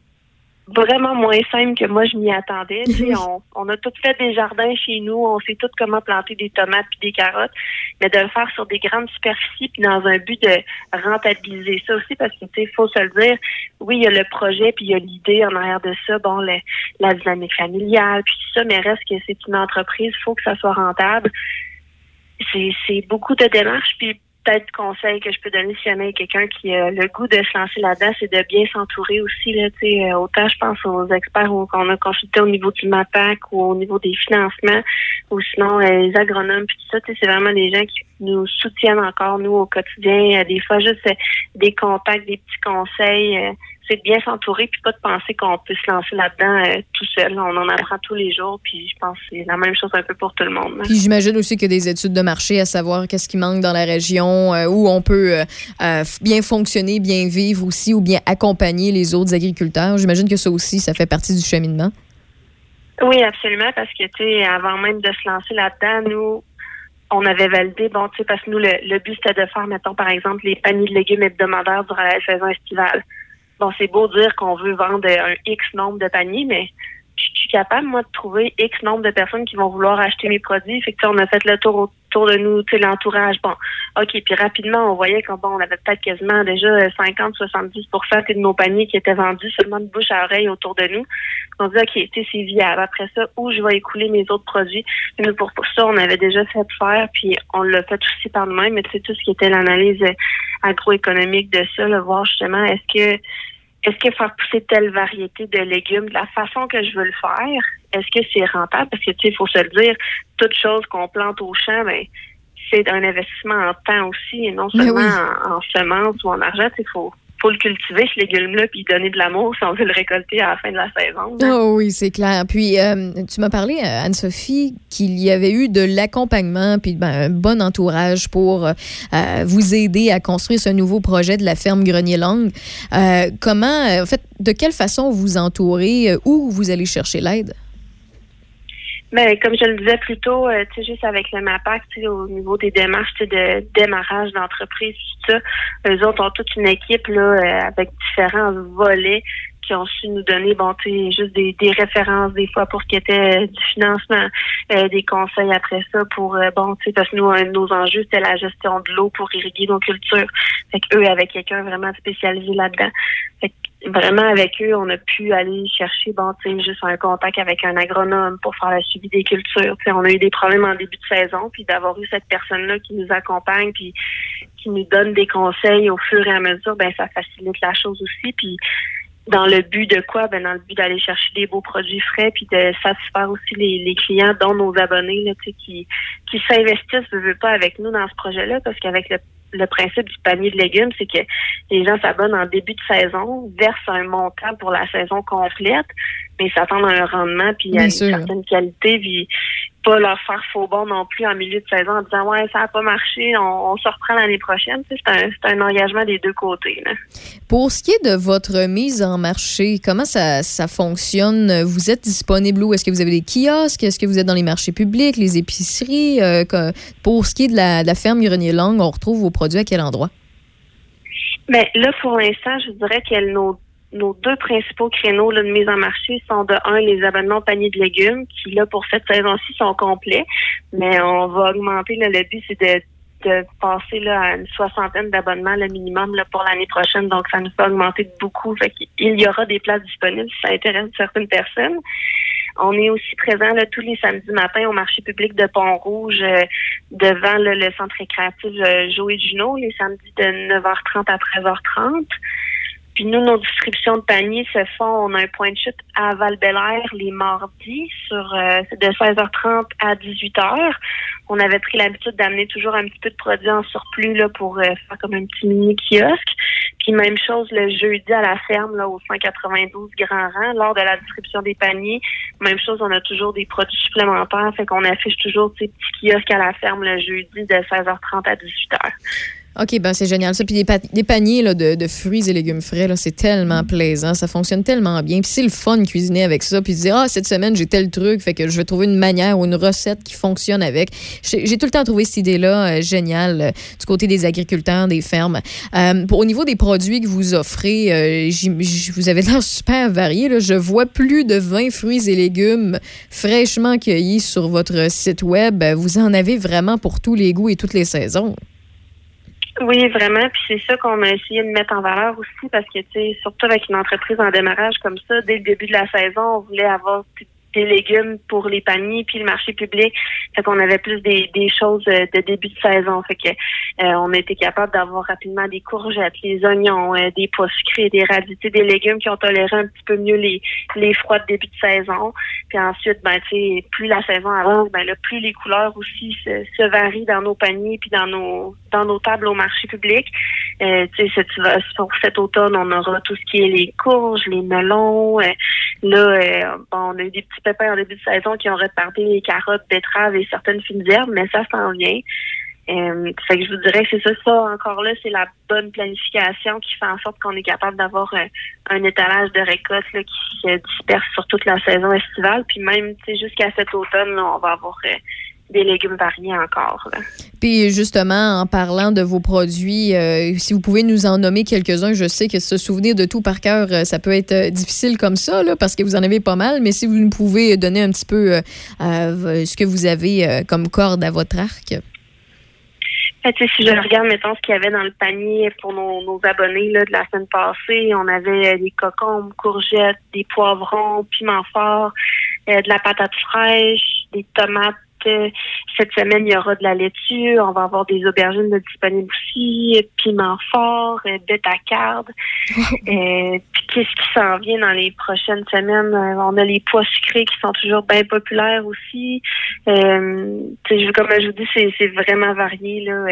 vraiment moins simple que moi je m'y attendais. Tu sais, on, on a tout fait des jardins chez nous, on sait tout comment planter des tomates puis des carottes, mais de le faire sur des grandes superficies puis dans un but de rentabiliser ça aussi parce que tu sais, faut se le dire, oui, il y a le projet puis il y a l'idée en arrière de ça, bon, le- la dynamique familiale puis tout ça, mais reste que c'est une entreprise, faut que ça soit rentable. C'est c'est beaucoup de démarches puis peut-être conseil que je peux donner si jamais quelqu'un qui a le goût de se lancer là-dedans, c'est de bien s'entourer aussi. Là, euh, autant je pense aux experts qu'on a consulté au niveau du MAPAC ou au niveau des financements ou sinon euh, les agronomes puis tout ça. C'est vraiment des gens qui nous soutiennent encore, nous, au quotidien. Euh, des fois, juste des contacts, des petits conseils. C'est de bien s'entourer puis pas de penser qu'on peut se lancer là-dedans euh, tout seul. On en apprend tous les jours puis je pense que c'est la même chose un peu pour tout le monde. Puis j'imagine aussi a des études de marché à savoir qu'est-ce qui manque dans la région, euh, où on peut euh, bien fonctionner, bien vivre aussi, ou bien accompagner les autres agriculteurs. J'imagine que ça aussi, ça fait partie du cheminement. Oui, absolument, parce que, tu sais, avant même de se lancer là-dedans, nous, on avait validé, bon, tu sais, parce que nous, le, le but, c'était de faire, mettons, par exemple, les paniers de légumes hebdomadaires durant la saison estivale. Bon, c'est beau dire qu'on veut vendre un X nombre de paniers, mais je suis capable, moi, de trouver X nombre de personnes qui vont vouloir acheter mes produits. Fait que, on a fait le tour autour de nous, tu l'entourage. Bon, OK, puis rapidement, on voyait qu'on bon, on avait peut-être quasiment déjà 50-70 de nos paniers qui étaient vendus seulement de bouche à oreille autour de nous. On dit, OK, tu c'est viable. Après ça, où je vais écouler mes autres produits? Nous, pour, pour ça, on avait déjà fait faire, puis on l'a fait aussi par nous-mêmes, mais tu sais, tout ce qui était l'analyse euh, agroéconomique de ça, là, voir justement, est-ce que est-ce que faire pousser telle variété de légumes de la façon que je veux le faire, est-ce que c'est rentable? Parce que, tu sais, il faut se le dire, toute chose qu'on plante au champ, ben, c'est un investissement en temps aussi, et non Mais seulement oui. en, en semences ou en argent. Il faut, faut le cultiver, ce légume-là, puis donner de l'amour si on veut le récolter à la fin de la saison. là. Oh oui, c'est clair. Puis, euh, tu m'as parlé, euh, Anne-Sophie, qu'il y avait eu de l'accompagnement puis ben, un bon entourage pour euh, vous aider à construire ce nouveau projet de la ferme Grenier-Langue. Euh, comment, en fait, de quelle façon vous entourez, où vous allez chercher l'aide? Mais comme je le disais plus tôt, euh, tu juste avec le MAPAC, au niveau des démarches de démarrage d'entreprise, tout ça, eux autres ont toute une équipe là, euh, avec différents volets qui ont su nous donner, bon, tu juste des, des références des fois pour ce qui était euh, du financement, euh, des conseils après ça pour, euh, bon, tu sais, parce que nous, un de nos enjeux, c'était la gestion de l'eau pour irriguer nos cultures. Fait qu'eux, avec quelqu'un vraiment spécialisé là-dedans. Fait que vraiment avec eux, on a pu aller chercher, bon, tu juste un contact avec un agronome pour faire le suivi des cultures. Tu sais, on a eu des problèmes en début de saison, puis d'avoir eu cette personne-là qui nous accompagne, puis qui nous donne des conseils au fur et à mesure, ben ça facilite la chose aussi. Puis dans le but de quoi? Ben dans le but d'aller chercher des beaux produits frais, puis de satisfaire aussi les, clients, dont nos abonnés, là, qui, qui s'investissent, je veux pas, avec nous dans ce projet-là, parce qu'avec le le principe du panier de légumes, c'est que les gens s'abonnent en début de saison, versent un montant pour la saison complète, mais s'attendent à un rendement puis à Bien une sûr. certaine qualité, puis pas leur faire faux bon non plus en milieu de saison en disant ouais ça a pas marché, on, on se reprend l'année prochaine. Tu sais, C'est un, engagement des deux côtés. Là. Pour ce qui est de votre mise en marché, comment ça, ça fonctionne? Vous êtes disponible où? Est-ce que vous avez des kiosques? Est-ce que vous êtes dans les marchés publics, les épiceries? Euh, pour ce qui est de la, de la ferme Grenier-Langue, on retrouve vos produits à quel endroit? Mais là, pour l'instant, je dirais que nos, nos deux principaux créneaux là, de mise en marché sont de un, les abonnements au panier de légumes, qui là, pour cette saison-ci, sont complets. Mais on va augmenter, là, le but, c'est de passer là, à une soixantaine d'abonnements le minimum là, pour l'année prochaine. Donc, ça nous fait augmenter de beaucoup. Fait qu'il y aura des places disponibles si ça intéresse certaines personnes. On est aussi présent là, tous les samedis matins au marché public de Pont-Rouge euh, devant là, le centre récréatif euh, Joey Juno, les samedis de 9h30 à 13h30. Puis nous, nos distributions de paniers se font, on a un point de chute à val les mardis sur euh, de 16h30 à 18h. on avait pris l'habitude d'amener toujours un petit peu de produits en surplus là, pour euh, faire comme un petit mini kiosque. Puis même chose le jeudi à la ferme, là, au 192 Grand Rang, lors de la distribution des paniers. Même chose, on a toujours des produits supplémentaires. Fait qu'on affiche toujours ces petits kiosques à la ferme le jeudi de 16h30 à 18h. OK, ben c'est génial. Ça, puis des, pa- des paniers là, de, de fruits et légumes frais, c'est tellement plaisant. Ça fonctionne tellement bien. Puis c'est le fun de cuisiner avec ça. Puis de dire, ah, cette semaine, j'ai tel truc. Fait que je vais trouver une manière ou une recette qui fonctionne avec. J'ai tout le temps trouvé cette idée-là euh, géniale euh, du côté des agriculteurs, des fermes. Euh, pour- au niveau des produits que vous offrez, j- vous avez l'air super varié. Là. Je vois plus de 20 fruits et légumes fraîchement cueillis sur votre site web. Vous en avez vraiment pour tous les goûts et toutes les saisons. Oui, vraiment. Puis c'est ça qu'on a essayé de mettre en valeur aussi parce que, tu sais, surtout avec une entreprise en démarrage comme ça, dès le début de la saison, on voulait avoir des légumes pour les paniers puis le marché public. Fait qu'on avait plus des, des choses euh, de début de saison. Fait que euh, on a été capable d'avoir rapidement des courgettes, les oignons, euh, des pois sucrés, des radis, des légumes qui ont toléré un petit peu mieux les, les froids de début de saison. Puis ensuite, ben, tu plus la saison avance, ben là, plus les couleurs aussi se, se varient dans nos paniers puis dans nos dans nos tables au marché public. Euh, cet, pour cet automne, on aura tout ce qui est les courges, les melons. euh, là, euh, bon, on a eu des petits pépins en début de saison qui ont retardé les carottes, betteraves et certaines fines herbes, mais ça s'en vient. Euh, fait que je vous dirais que c'est ça, ça encore là, c'est la bonne planification qui fait en sorte qu'on est capable d'avoir euh, un étalage de récoltes là, qui se disperse sur toute la saison estivale. Puis même, tu sais, jusqu'à cet automne, là, on va avoir euh, des légumes variés encore. Là. Puis justement, en parlant de vos produits, euh, si vous pouvez nous en nommer quelques-uns, je sais que se souvenir de tout par cœur, euh, ça peut être euh, difficile comme ça, là, parce que vous en avez pas mal, mais si vous nous pouvez donner un petit peu euh, euh, ce que vous avez comme corde à votre arc. Sais, si je regarde, mettons, ce qu'il y avait dans le panier pour nos, nos abonnés là, de la semaine passée, on avait des cocombes, courgettes, des poivrons, piments forts, de la patate fraîche, des tomates. Cette semaine, il y aura de la laitue. On va avoir des aubergines de disponibles aussi, euh, piments forts, euh, carde. Euh, puis qu'est-ce qui s'en vient dans les prochaines semaines? Euh, on a les pois sucrés qui sont toujours bien populaires aussi. Euh, comme je vous dis, c'est c'est vraiment varié. Là,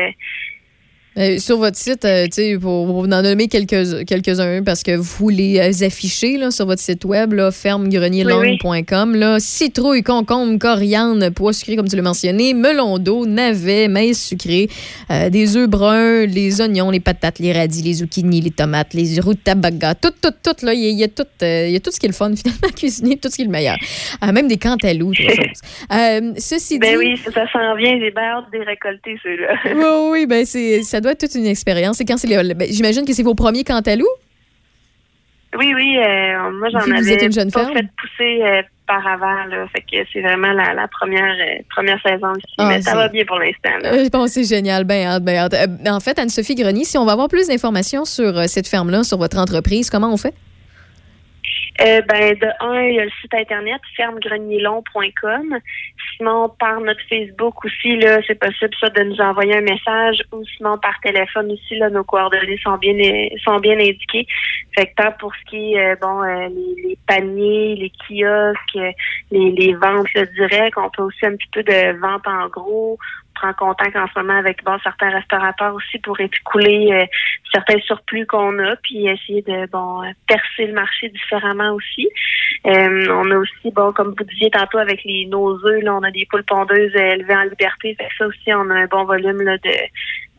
euh. Sur votre site, euh, tu sais, pour, pour vous en nommer quelques, quelques-uns, parce que vous les euh, affichez là, sur votre site web, là, fermegrenierlongue.com. Là, citrouille, concombre, coriandre, pois sucrés, comme tu l'as mentionné, melon d'eau, navet, maïs sucré, euh, des œufs bruns, les oignons, les patates, les radis, les zucchini, les tomates, les rutabagas, tout, tout, tout. là, Il y, y a tout il y a tout ce qui est le fun, finalement, à cuisiner, tout ce qui est le meilleur. Même des cantaloups, trois choses. Ceci Ben dit... oui, ça, s'en vient. J'ai hâte de les récolter, ceux-là. Oui, oui, ben c'est, ça doit être toute une expérience. Et quand c'est les- ben, j'imagine que c'est vos premiers cantaloups? Oui, oui, euh, moi j'en avais êtes une jeune pas fait pousser euh, par avant, là. Fait que c'est vraiment la, la première euh, première saison. Ah, Mais ça va bien pour l'instant. là. Euh, bon, c'est génial, ben ben. Euh, en fait, Anne-Sophie Grenier, si on va avoir plus d'informations sur cette ferme-là, sur votre entreprise, comment on fait? Euh, ben, de un, il y a le site internet fermegrenierlon.com. Sinon, par notre Facebook aussi, là, c'est possible ça de nous envoyer un message ou sinon par téléphone aussi, là, nos coordonnées sont bien sont bien indiquées. Fait que tant pour ce qui est euh, bon euh, les, les paniers, les kiosques, euh, les, les ventes là, directes, on peut aussi un petit peu de vente en gros. Prend contact en ce moment avec bon, certains restaurateurs aussi pour écouler euh, certains surplus qu'on a, puis essayer de bon euh, percer le marché différemment aussi. Euh, on a aussi, bon, comme vous disiez tantôt avec les nos œufs, là, on a des poules pondeuses élevées en liberté. Ça aussi, on a un bon volume là, de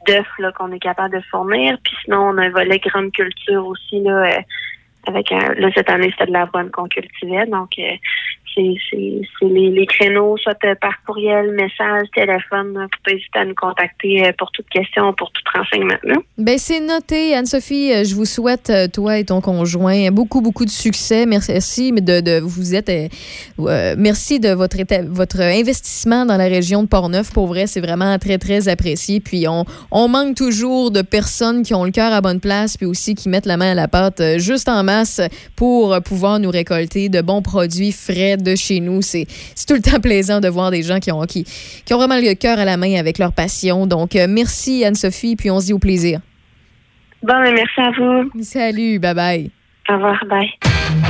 d'œufs qu'on est capable de fournir. Puis sinon, on a un volet grande culture aussi là, avec un, là cette année c'était de l'avoine qu'on cultivait. Donc euh, c'est les, les créneaux soit euh, par courriel, message, téléphone. là. Faut pas hésiter à nous contacter euh, pour toute question, pour tout renseignement. Ben, c'est noté. Anne-Sophie, euh, je vous souhaite, toi et ton conjoint, beaucoup, beaucoup de succès. Merci de, de vous êtes. merci de votre, votre investissement dans la région de Portneuf. Pour vrai, c'est vraiment très, très apprécié. Puis, on, on manque toujours de personnes qui ont le cœur à bonne place, puis aussi qui mettent la main à la pâte juste en masse pour pouvoir nous récolter de bons produits frais de chez nous. C'est tout le temps plaisant de voir des gens qui ont, qui, qui ont vraiment le cœur à la main avec leur passion. Donc, euh, merci Anne-Sophie, puis on se dit au plaisir. Bon, merci à vous. Salut, bye bye. Au revoir, bye.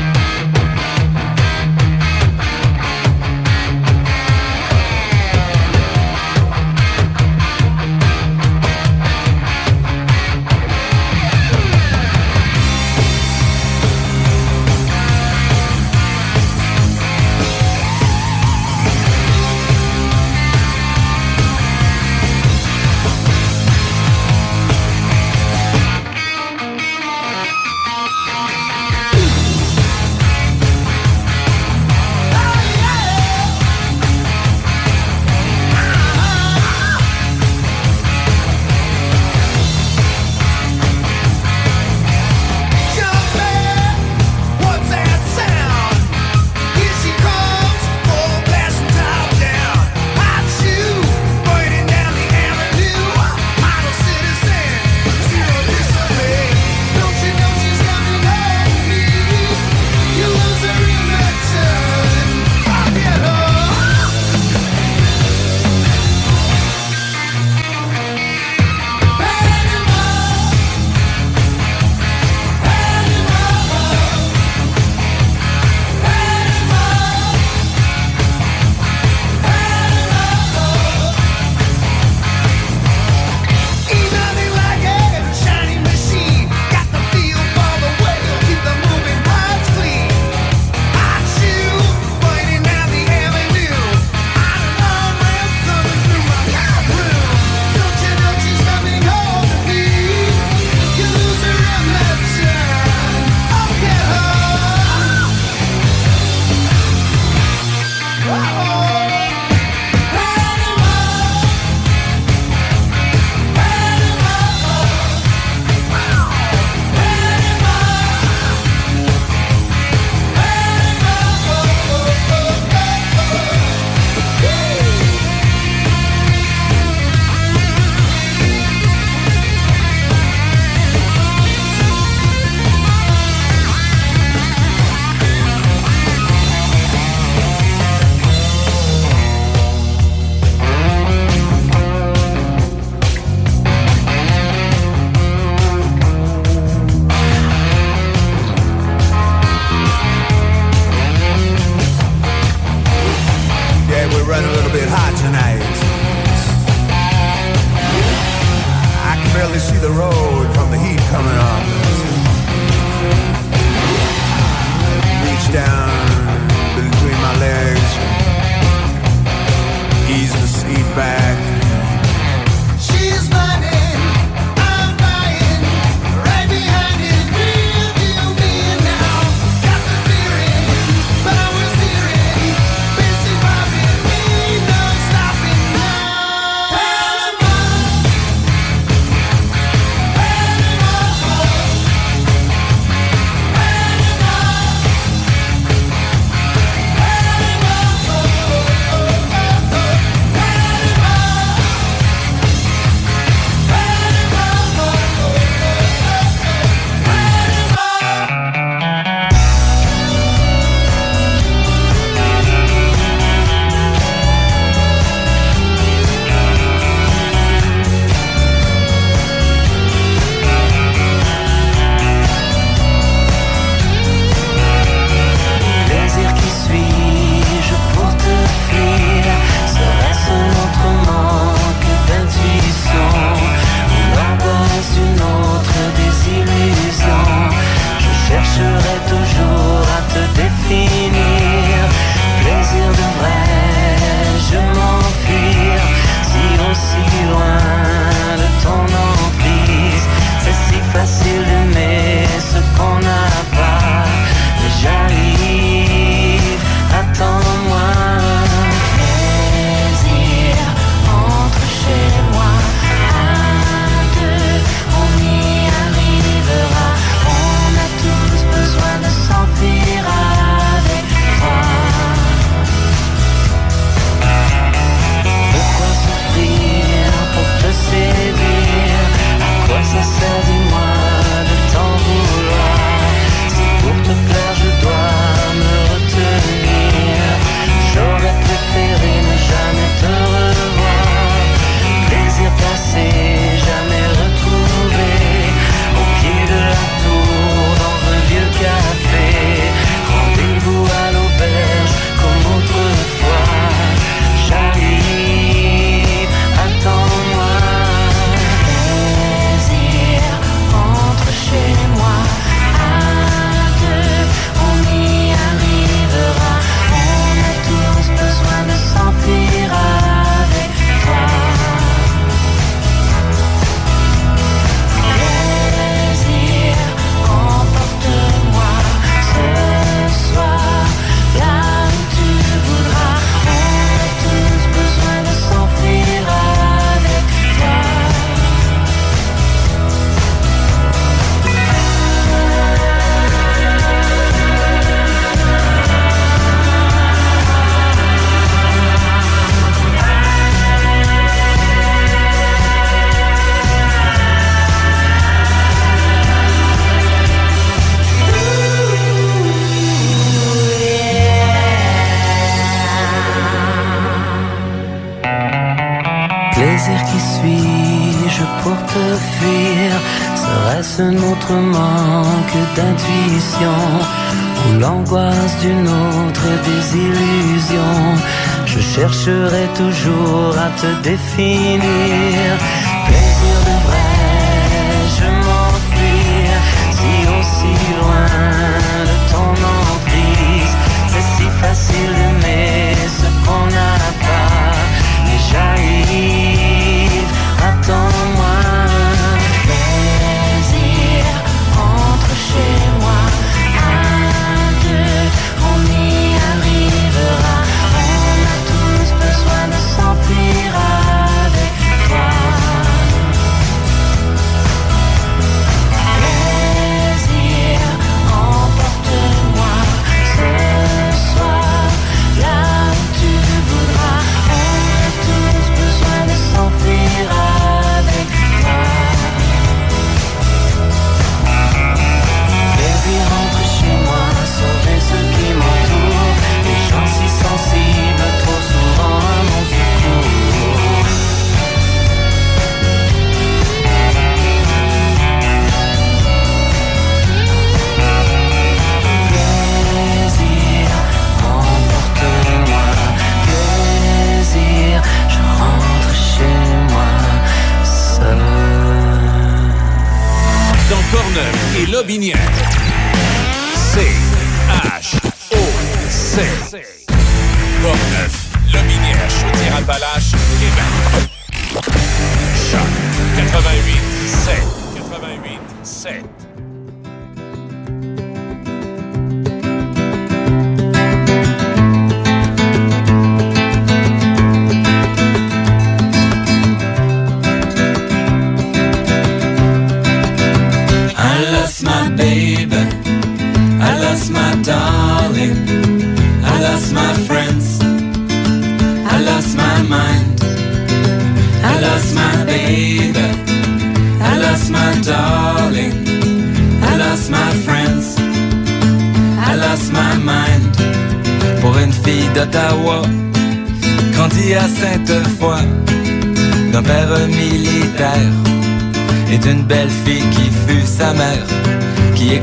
Toujours à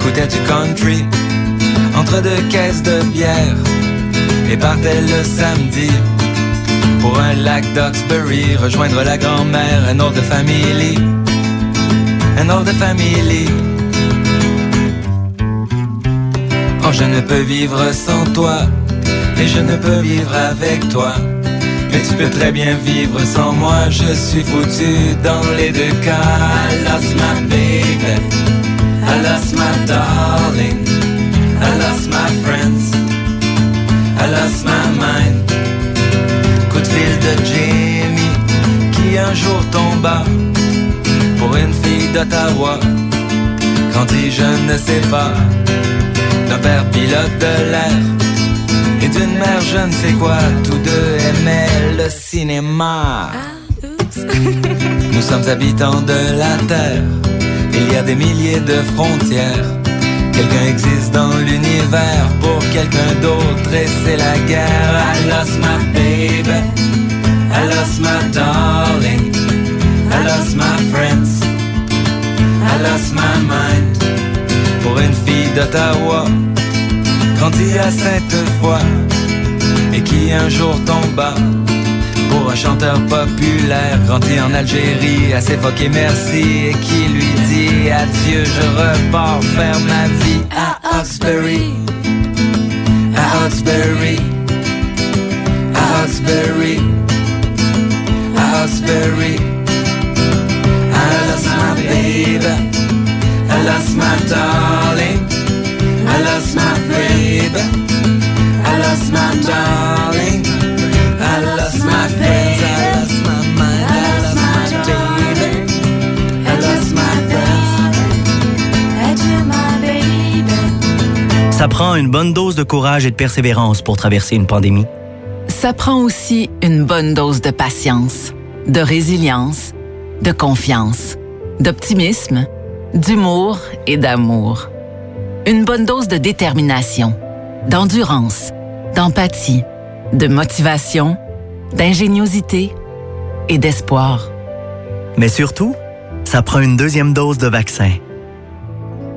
écoutait du country entre deux caisses de bière et partait le samedi pour un lac d'Oxbury, rejoindre la grand-mère, un old family, un old family. Oh, je ne peux vivre sans toi, et je ne peux vivre avec toi. Mais tu peux très bien vivre sans moi, je suis foutu dans les deux cas. I lost my baby, I lost my darling, I lost my friends, I lost my mind. Coup de fil de Jamie, qui un jour tomba pour une fille d'Ottawa. Grandi, je ne sais pas, d'un père pilote de l'air et d'une mère je ne sais quoi, tous deux aimaient le cinéma. Nous sommes habitants de la Terre, il y a des milliers de frontières. Quelqu'un existe dans l'univers pour quelqu'un d'autre et c'est la guerre. I lost my baby, I lost my darling, I lost my friends, I lost my mind. Pour une fille d'Ottawa, grandie à Sainte-Foy et qui un jour tomba pour un chanteur populaire grandi en Algérie, assez foqué merci et qui lui dit adieu, je repars faire ma vie à Hawkesbury, à Hawkesbury, à Hawkesbury, à Hawkesbury. I lost my baby, I lost my darling, I lost my baby, I lost my darling. I lost my friends, I lost my mind, I lost my baby, I lost my friends. Ça prend une bonne dose de courage et de persévérance pour traverser une pandémie. Ça prend aussi une bonne dose de patience, de résilience, de confiance, d'optimisme, d'humour et d'amour. Une bonne dose de détermination, d'endurance, d'empathie, de motivation, d'ingéniosité et d'espoir. Mais surtout, ça prend une deuxième dose de vaccin.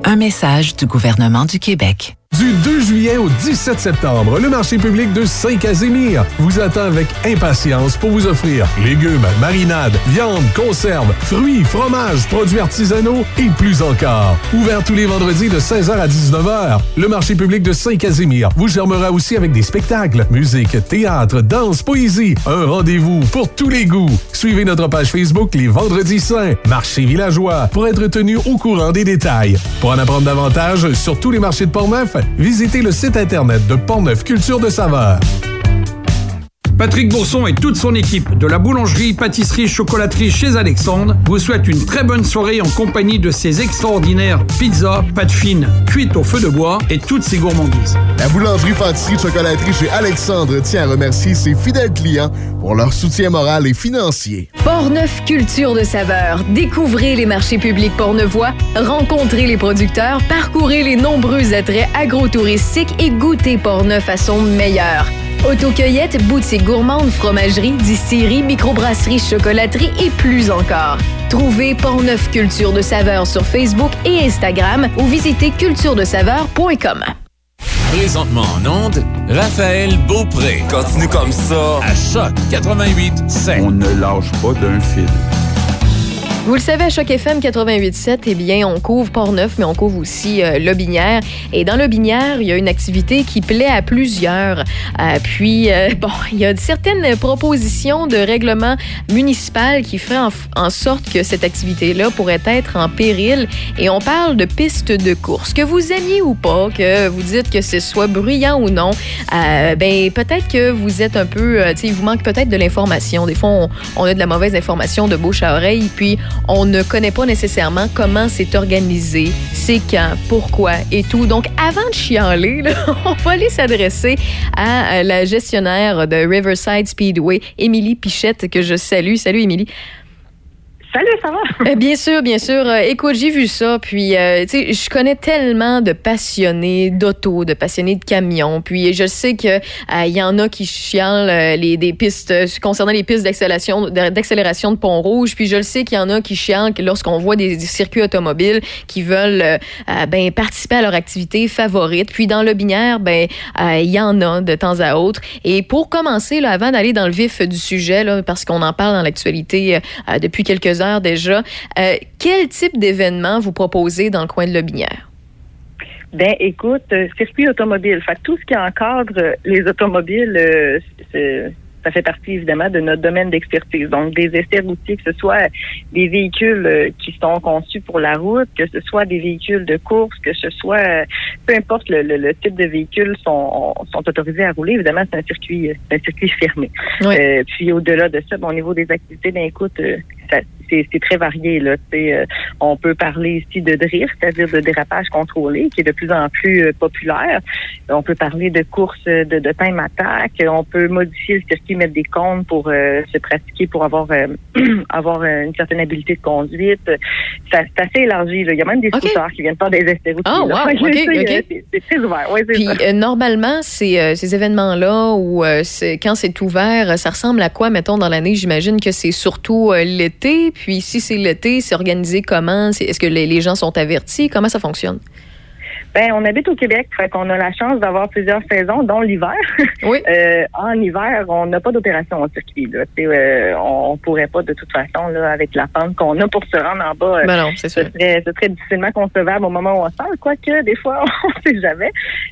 Un message du gouvernement du Québec. Du 2 juillet au 17 septembre, le marché public de Saint-Casimir vous attend avec impatience pour vous offrir légumes, marinades, viande, conserves, fruits, fromages, produits artisanaux et plus encore. Ouvert tous les vendredis de 16h à 19h, le marché public de Saint-Casimir vous charmera aussi avec des spectacles, musique, théâtre, danse, poésie, un rendez-vous pour tous les goûts. Suivez notre page Facebook les Vendredis Saints, marché villageois, pour être tenu au courant des détails. Pour en apprendre davantage sur tous les marchés de Portneuf, visitez le site internet de Portneuf Culture de Saveur. Patrick Bourson et toute son équipe de la boulangerie, pâtisserie, chocolaterie chez Alexandre vous souhaitent une très bonne soirée en compagnie de ces extraordinaires pizzas, pâtes fines, cuites au feu de bois et toutes ces gourmandises. La boulangerie, pâtisserie, chocolaterie chez Alexandre tient à remercier ses fidèles clients pour leur soutien moral et financier. Portneuf Culture de saveur. Découvrez les marchés publics portneuvois, rencontrez les producteurs, parcourez les nombreux attraits agrotouristiques et goûtez Portneuf à son meilleur. Autocueillette, boutique gourmande, fromagerie, distillerie, microbrasserie, chocolaterie et plus encore. Trouvez Portneuf Culture de saveur sur Facebook et Instagram ou visitez culturedesaveur.com. Présentement en onde, Raphaël Beaupré. Continue comme ça. À Choc 88 7. On ne lâche pas d'un fil. Vous le savez, à Choc FM 88.7, eh bien, on couvre Port-Neuf, mais on couvre aussi euh, Lobinière. Et dans Lobinière, il y a une activité qui plaît à plusieurs. Euh, puis, euh, bon, il y a certaines propositions de règlement municipal qui feraient en, sorte que cette activité-là pourrait être en péril. Et on parle de pistes de course. Que vous aimiez ou pas, que vous dites que ce soit bruyant ou non, euh, ben peut-être que vous êtes un peu, tu sais, il vous manque peut-être de l'information. Des fois, on, on a de la mauvaise information de bouche à oreille, puis on ne connaît pas nécessairement comment c'est organisé, c'est quand, pourquoi et tout. Donc, avant de chialer, on va aller s'adresser à euh, la gestionnaire de Riverside Speedway, Émilie Pichette, que je salue. Salut, Émilie. Salut, ça va? Euh, Bien sûr, bien sûr. Euh, écoute, j'ai vu ça, puis euh, tu sais, je connais tellement de passionnés d'auto, de passionnés de camions, puis je sais que euh, y en a qui chialent les des pistes concernant les pistes d'accélération de Pont-Rouge, puis je sais qu'il y en a qui chialent lorsqu'on voit des, circuits automobiles qui veulent ben participer à leur activité favorite. Puis dans le binaire, ben il y en a de temps à autre. Et pour commencer, avant d'aller dans le vif du sujet, parce qu'on en parle dans l'actualité depuis quelques heures déjà, euh, quel type d'événement vous proposez dans le coin de Lobinière? Ben, écoute, euh, circuit automobile. Fait tout ce qui encadre les automobiles, euh, c'est- ça fait partie évidemment de notre domaine d'expertise. Donc, des essais routiers, que ce soit des véhicules euh, qui sont conçus pour la route, que ce soit des véhicules de course, que ce soit, euh, peu importe le, le- le type de véhicule, sont, sont autorisés à rouler. Évidemment, c'est un circuit, euh, un circuit fermé. Euh, puis, au-delà de ça, bon, au niveau des activités, ben écoute, ça- c'est c'est très varié. Là. Euh, on peut parler ici de drift, c'est-à-dire de dérapage contrôlé, qui est de plus en plus euh, populaire. On peut parler de course euh, de, de time attack. On peut modifier le circuit, mettre des cônes pour euh, se pratiquer, pour avoir euh, avoir une certaine habilité de conduite. C'est assez élargi. Là. Il y a même des scooters qui viennent faire des essais routiers. Ah, là. wow, Fait que, ok, tu sais, ok. euh, c'est- très ouvert. Ouais, Puis ça. euh, normalement, ces, ces événements-là, c'est- quand c'est ouvert, ça ressemble à quoi, mettons, dans l'année? J'imagine que c'est surtout l'été. Puis si c'est l'été, c'est organisé comment? Est-ce que les, les gens sont avertis? Comment ça fonctionne? Ben, on habite au Québec, fait qu'on a la chance d'avoir plusieurs saisons, dont l'hiver. Oui. Euh, en hiver, on n'a pas d'opération au circuit. Là. Euh, on, pourrait pas de toute façon, là, avec la pente qu'on a pour se rendre en bas. euh, Ben non, c'est ce sûr. serait, ce serait difficilement concevable au moment où on sort, quoique des fois, on sait jamais.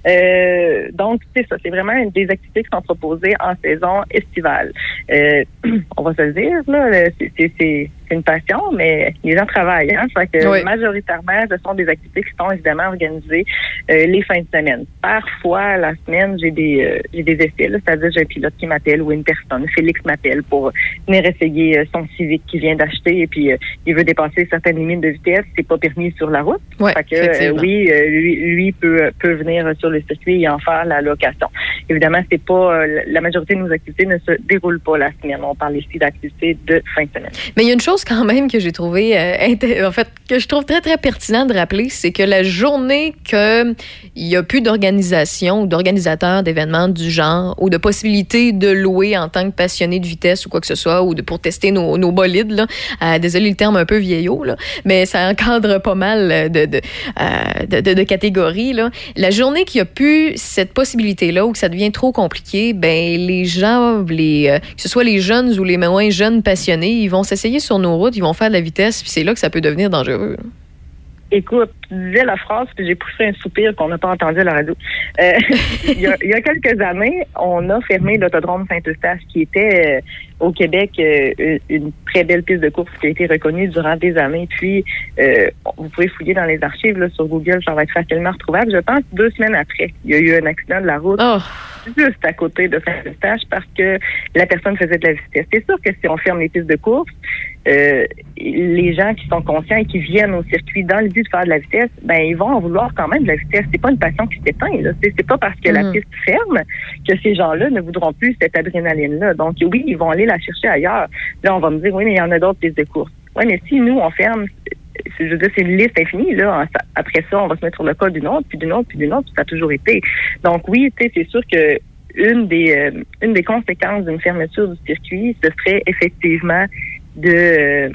Euh, donc, c'est ça. C'est vraiment une des activités qui sont proposées en saison estivale. On va se le dire, là, c'est- c'est une passion, mais les gens travaillent. Hein? Fait que Oui. majoritairement, ce sont des activités qui sont évidemment organisées euh, les fins de semaine. Parfois, la semaine, j'ai des euh, j'ai des essais, c'est-à-dire j'ai un pilote qui m'appelle ou une personne, Félix m'appelle pour venir essayer euh, son Civic qu'il vient d'acheter et puis euh, il veut dépasser certaines limites de vitesse, c'est pas permis sur la route. Ouais, fait que, euh, oui, euh, lui, lui peut peut venir sur le circuit et en faire la location. Évidemment, c'est pas la majorité de nos activités ne se déroulent pas la semaine. On parle ici d'activités de fin de semaine. Mais il y a une chose quand même que j'ai trouvé, euh, en fait, que je trouve très, très pertinent de rappeler, c'est que la journée qu'il n'y a plus d'organisation ou d'organisateur d'événements du genre ou de possibilité de louer en tant que passionné de vitesse ou quoi que ce soit ou de, pour tester nos, nos bolides, là, euh, désolé le terme un peu vieillot, mais ça encadre pas mal euh, de, de- de catégories. Là. La journée qu'il n'y a plus cette possibilité-là ou que ça devient trop compliqué, ben les gens, les, que ce soit les jeunes ou les moins jeunes passionnés, ils vont s'essayer sur nos routes, ils vont faire de la vitesse, puis c'est là que ça peut devenir dangereux. là. Écoute, tu disais la phrase, puis j'ai poussé un soupir qu'on n'a pas entendu à la radio. Euh, il, y a, il y a quelques années, on a fermé l'autodrome Saint-Eustache, qui était euh, au Québec euh, une- très belle piste de course qui a été reconnue durant des années. Puis, vous pouvez fouiller dans les archives là, sur Google, ça va être facilement retrouvable. Je pense deux semaines après, il y a eu un accident de la route juste à côté de Saint-Eustache parce que la personne faisait de la vitesse. C'est sûr que si on ferme les pistes de course, euh, les gens qui sont conscients et qui viennent au circuit dans le but de faire de la vitesse, ben ils vont en vouloir quand même de la vitesse. C'est pas une passion qui s'éteint. là. C'est pas parce que la Mhm. piste ferme que ces gens-là ne voudront plus cette adrénaline-là. Donc oui, ils vont aller la chercher ailleurs. Là, on va me dire oui, mais il y en a d'autres pistes de course. Oui, mais si nous on ferme, c'est- je veux dire, c'est une liste infinie. Là. Après ça, on va se mettre sur le cas d'une autre, puis d'une autre, puis d'une autre, puis ça a toujours été. Donc oui, c'est sûr que une des euh, une des conséquences d'une fermeture du circuit, ce serait effectivement de euh,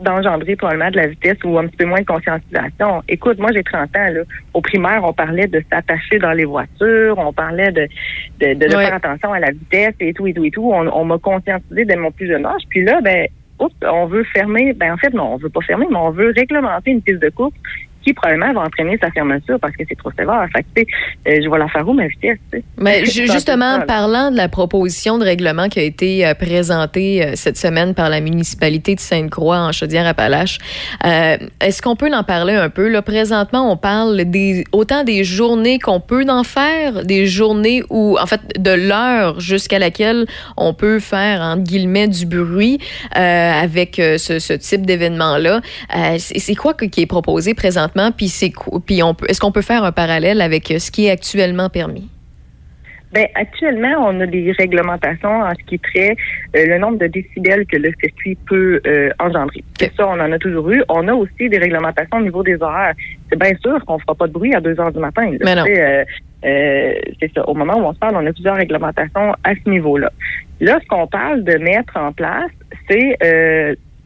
d'engendrer probablement de la vitesse ou un petit peu moins de conscientisation. Écoute, moi j'ai 30 ans là. Au primaire, on parlait de s'attacher dans les voitures, on parlait de de, de, de Ouais. faire attention à la vitesse et tout et tout et tout. On, on m'a conscientisé dès mon plus jeune âge. Puis là, ben oups, on veut fermer, ben en fait, non, on veut pas fermer, mais on veut réglementer une piste de course qui probablement va entraîner sa fermeture parce que c'est trop sévère. Fait que, tu sais, euh, je vais la faire où ma vitesse, tu sais. Mais justement, parlant de la proposition de règlement qui a été euh, présentée euh, cette semaine par la municipalité de Sainte-Croix en Chaudière-Appalaches, euh, est-ce qu'on peut en parler un peu? Là, présentement, on parle des, autant des journées qu'on peut en faire, des journées où, en fait, de l'heure jusqu'à laquelle on peut faire, entre guillemets, du bruit avec ce, ce type d'événement-là. C'est quoi qui est proposé présentement? Puis, c'est quoi- puis on peut- est-ce qu'on peut faire un parallèle avec euh, ce qui est actuellement permis? Ben, actuellement, on a des réglementations en ce qui traite euh, le nombre de décibels que le circuit peut euh, engendrer. Ça, on en a toujours eu. On a aussi des réglementations au niveau des horaires. C'est bien sûr qu'on fera pas de bruit à 2 heures du matin. là. Mais non. Euh, c'est ça. Au moment où on se parle, on a plusieurs réglementations à ce niveau-là. Là, ce qu'on parle de mettre en place, c'est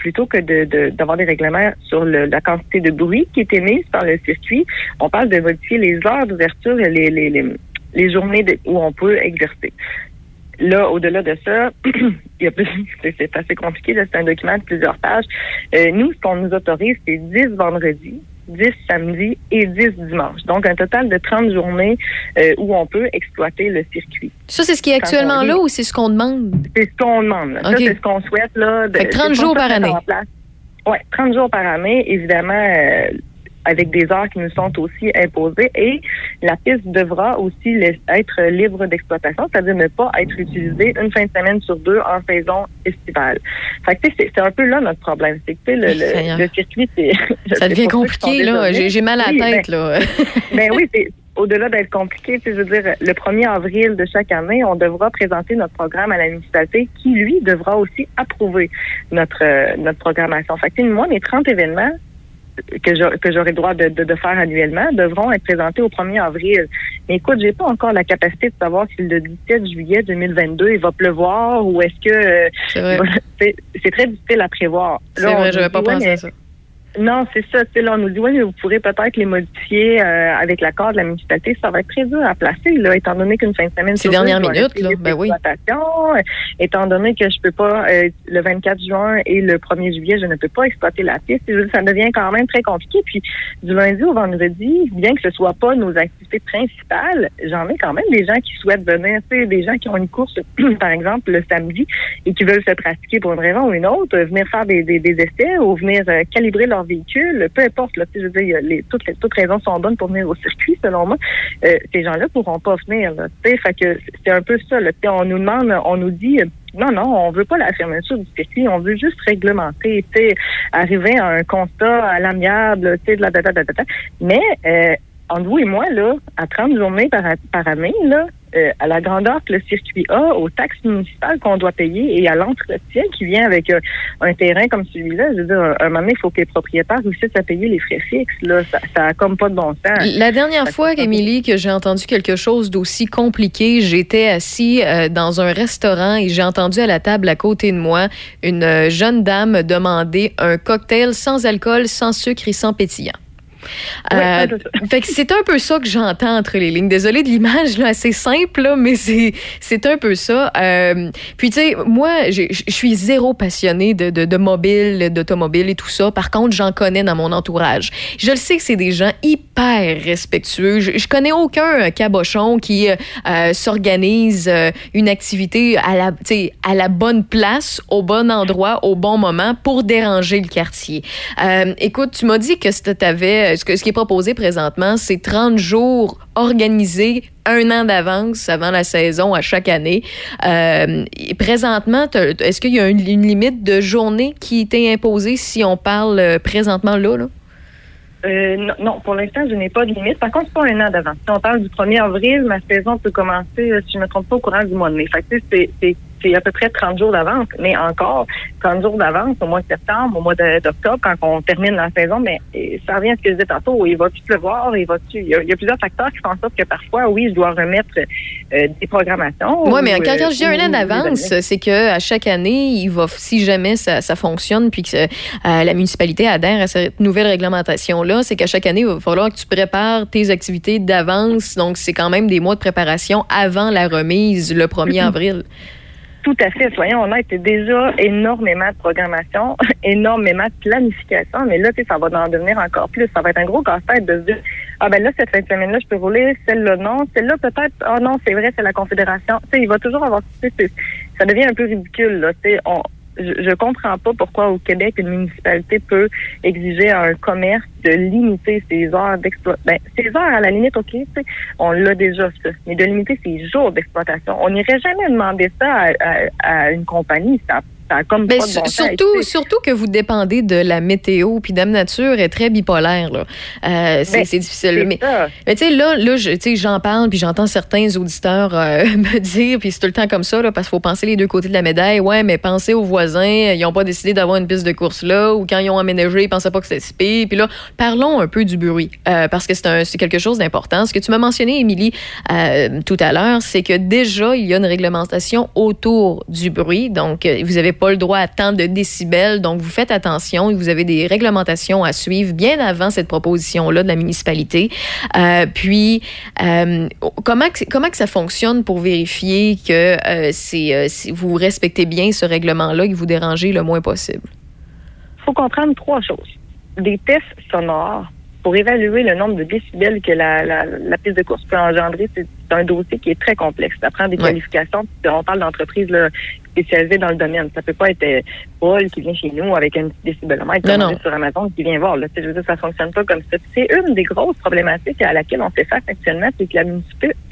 plutôt que de- de- d'avoir des règlements sur le- la quantité de bruit qui est émise par le circuit, on parle de modifier les heures d'ouverture et les, les, les, les journées où on peut exercer. Là, au-delà de ça, il y a plus, c'est assez compliqué, c'est un document de plusieurs pages. Euh, nous, ce qu'on nous autorise, c'est 10 vendredis, 10 samedis et 10 dimanches. Donc, un total de 30 journées euh, où on peut exploiter le circuit. Ça, c'est ce qui est actuellement là ou c'est ce qu'on demande? C'est ce qu'on demande. là. Ça, c'est ce qu'on souhaite. Là, de- Fait que 30 c'est ce qu'on jours par année. Oui, 30 jours par année, évidemment, euh, avec des heures qui nous sont aussi imposées. Et la piste devra aussi être libre d'exploitation, c'est-à-dire ne pas être utilisée une fin de semaine sur deux en saison estivale. Fait que, tu sais, c'est un peu là notre problème. C'est que, tu sais, le, le, le circuit, c'est... Ça devient compliqué, là. J'ai mal à la tête, ben, là. ben oui, c'est au-delà d'être compliqué, je veux dire, le 1er avril de chaque année, on devra présenter notre programme à la municipalité qui, lui, devra aussi approuver notre euh, notre programmation. Fait que, tu sais, moi, mes 30 événements que je- j'aurai le droit de, de, de faire annuellement devront être présentés au 1er avril. Mais écoute, j'ai pas encore la capacité de savoir si le 17 juillet 2022 il va pleuvoir ou est-ce que euh, C'est très difficile à prévoir. C'est Là, vrai, dit, pas mais- à ça. Non, c'est ça. Tu sais, là, on nous dit, oui, mais vous pourrez peut-être les modifier euh, avec l'accord de la municipalité. Ça va être très dur à placer, là, étant donné qu'une fin de semaine. C'est sur deux, dernière je dois minute, rester là. Ben oui. Étant donné que je peux pas, euh, le 24 juin et le 1er juillet, je ne peux pas exploiter la piste. Ça devient quand même très compliqué. Puis, du lundi au vendredi, bien que ce soit pas nos activités principales, j'en ai quand même des gens qui souhaitent venir. Tu sais, des gens qui ont une course, par exemple, le samedi et qui veulent se pratiquer pour une raison ou une autre, venir faire des, des, des essais ou venir euh, calibrer leur véhicule, peu importe. Là, je veux dire, toutes, les, toutes raisons sont bonnes pour venir au circuit, selon moi. Euh, ces gens-là pourront pas venir. Fait que c'est un peu ça. Là, on nous demande, on nous dit. Non, non, on veut pas la fermeture du circuit, on veut juste réglementer, arriver à un constat à l'amiable. Mais euh, entre vous et moi, là, à 30 journées par, par année, là, euh, à la grandeur que le circuit a, aux taxes municipales qu'on doit payer et à l'entretien qui vient avec euh, un terrain comme celui-là, je veux dire, un, un moment donné, il faut que les propriétaires réussissent à payer les frais fixes. Là, ça, ça a comme pas de bon sens. La dernière fois, Émilie, que j'ai entendu quelque chose d'aussi compliqué, j'étais assis euh, dans un restaurant et j'ai entendu à la table à côté de moi une jeune dame demander un cocktail sans alcool, sans sucre et sans pétillant. Euh, fait que c'est un peu ça que j'entends entre les lignes. Désolée de l'image là, assez simple là, mais c'est c'est un peu ça. Euh, puis tu sais, moi, je suis zéro passionnée de, de, de mobile, d'automobile et tout ça. Par contre, j'en connais dans mon entourage. Je le sais que c'est des gens hyper respectueux. Je, je connais aucun cabochon qui euh, s'organise une activité à la, tu à la bonne place, au bon endroit, au bon moment pour déranger le quartier. Écoute, tu m'as dit que ce que t'avais- ce que ce qui est proposé présentement, c'est 30 jours organisés un an d'avance avant la saison à chaque année. Euh, présentement, est-ce qu'il y a une, limite de journée qui t'est imposée si on parle euh, présentement là? là? Euh, non, non, pour l'instant, je n'ai pas de limite. Par contre, pas un an d'avance. Si on parle du 1er avril, ma saison peut commencer, euh, si je ne me trompe pas, au courant du mois de mai. Fait c'est- c'est à peu près 30 jours d'avance, mais encore 30 jours d'avance au mois de septembre, au mois d'octobre, quand on termine la saison, mais ça revient à ce que je disais tantôt, il va-tu pleuvoir, il va-tu... Il y, a, il y a plusieurs facteurs qui font en sorte que parfois, oui, je dois remettre euh, des programmations. Oui, mais quand, euh, quand je dis un an d'avance, c'est que à chaque année, il va, si jamais ça, ça fonctionne, puis que euh, la municipalité adhère à cette nouvelle réglementation-là, c'est qu'à chaque année, il va falloir que tu prépares tes activités d'avance. Donc, c'est quand même des mois de préparation avant la remise le 1er avril. Tout à fait. Soyons honnêtes, déjà énormément de programmation, énormément de planification, mais là, ça va en devenir encore plus. Ça va être un gros casse-tête de se dire, ah ben là, cette fin de semaine-là, je peux rouler, celle-là, non, celle-là, peut-être, ah non, c'est vrai, c'est la Confédération. Tu sais, il va toujours avoir, ça devient un peu ridicule, là, tu sais, je, je comprends pas pourquoi au Québec une municipalité peut exiger à un commerce de limiter ses heures d'exploitation. Ben, ses heures à la limite, ok, on l'a déjà ça, mais de limiter ses jours d'exploitation. On n'irait jamais demander ça à, à- à une compagnie. Ça, ça a comme pas de su- bon sens. surtout, surtout que vous dépendez de la météo, puis Dame Nature est très bipolaire. là. Euh, c'est Ben, c'est difficile. mais tu sais, là, là j'en parle, puis j'entends certains auditeurs euh, me dire, puis c'est tout le temps comme ça, là, parce qu'il faut penser les deux côtés de la médaille. Ouais, mais pensez aux voisins, ils n'ont pas décidé d'avoir une piste de course là, ou quand ils ont aménagé, ils pensaient pas que c'était si pire. Puis là, parlons un peu du bruit, euh, parce que c'est quelque chose d'important. Ce que tu m'as mentionné, Émilie, tout à l'heure, c'est que déjà, il y a une réglementation autour du bruit. Donc, vous n'avez pas le droit à tant de décibels. Donc, vous faites attention et vous avez des réglementations à suivre bien avant cette proposition-là de la municipalité. Euh, puis, euh, comment, comment que ça fonctionne pour vérifier que euh, c'est- vous respectez bien ce règlement-là et que vous dérangez le moins possible? Il faut comprendre trois choses. Des tests sonores pour évaluer le nombre de décibels que la, la, la piste de course peut engendrer, c'est un dossier qui est très complexe. Ça prend des Ouais. qualifications. On parle d'entreprises spécialisées dans le domaine. Ça peut pas être euh, Paul qui vient chez nous avec un petit décibelomètre Non, sur Amazon qui vient voir. Là. Je veux dire, ça fonctionne pas comme ça. C'est une des grosses problématiques à laquelle on fait face actuellement, c'est que la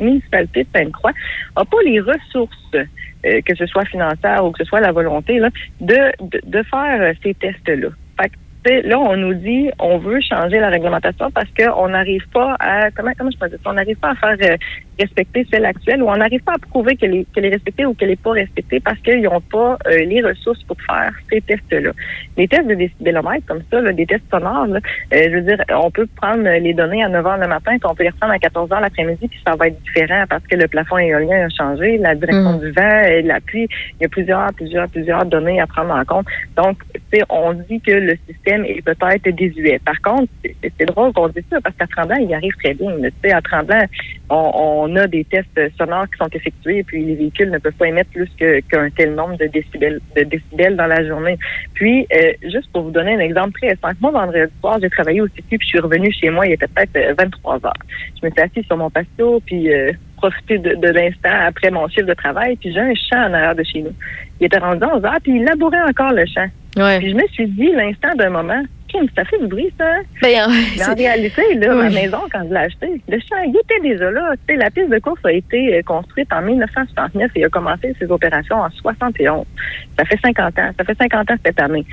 municipalité de Sainte-Croix n'a pas les ressources, euh, que ce soit financières ou que ce soit la volonté, là, de, de, de faire euh, ces tests-là. Fait que, là, on nous dit on veut changer la réglementation parce qu'on n'arrive pas à comment comment je peux dire on n'arrive pas à faire euh, respecter celle actuelle ou on n'arrive pas à prouver qu'elle est, qu'elle est respectée ou qu'elle n'est pas respectée parce qu'ils n'ont pas euh, les ressources pour faire ces tests-là. Les tests de décibelomètre comme ça, là, des tests sonores, là, euh, je veux dire, on peut prendre les données à 9 h le matin, puis on peut les reprendre à 14 h l'après-midi, puis ça va être différent parce que le plafond éolien a changé, la direction Mhm. du vent, et la pluie, il y a plusieurs, plusieurs, plusieurs données à prendre en compte. Donc, tu sais, on dit que le système est peut-être désuet. Par contre, c'est drôle qu'on dise ça parce qu'à Tremblant, il arrive très bien. là. Tu sais, à Tremblant, on, on a des tests sonores qui sont effectués, puis les véhicules ne peuvent pas émettre plus qu'un tel nombre de décibels, de décibels dans la journée. Puis, euh, juste pour vous donner un exemple très simple, moi, vendredi soir, j'ai travaillé au CQ, puis je suis revenue chez moi, il était peut-être euh, 23 heures. Je me suis assise sur mon patio, puis euh, profité de, de l'instant après mon chiffre de travail, puis j'ai un champ en arrière de chez nous. Il était rendu 11 heures, puis il labourait encore le champ. Ouais. Puis je me suis dit, l'instant d'un moment, ça fait du bruit, ça. Ben, euh, Mais en réalité, là, ma maison, quand je l'ai achetée, le champ, il était déjà là. La piste de course a été euh, construite en 1969 et a commencé ses opérations en 71. Ça fait 50 ans. Ça fait 50 ans cette année.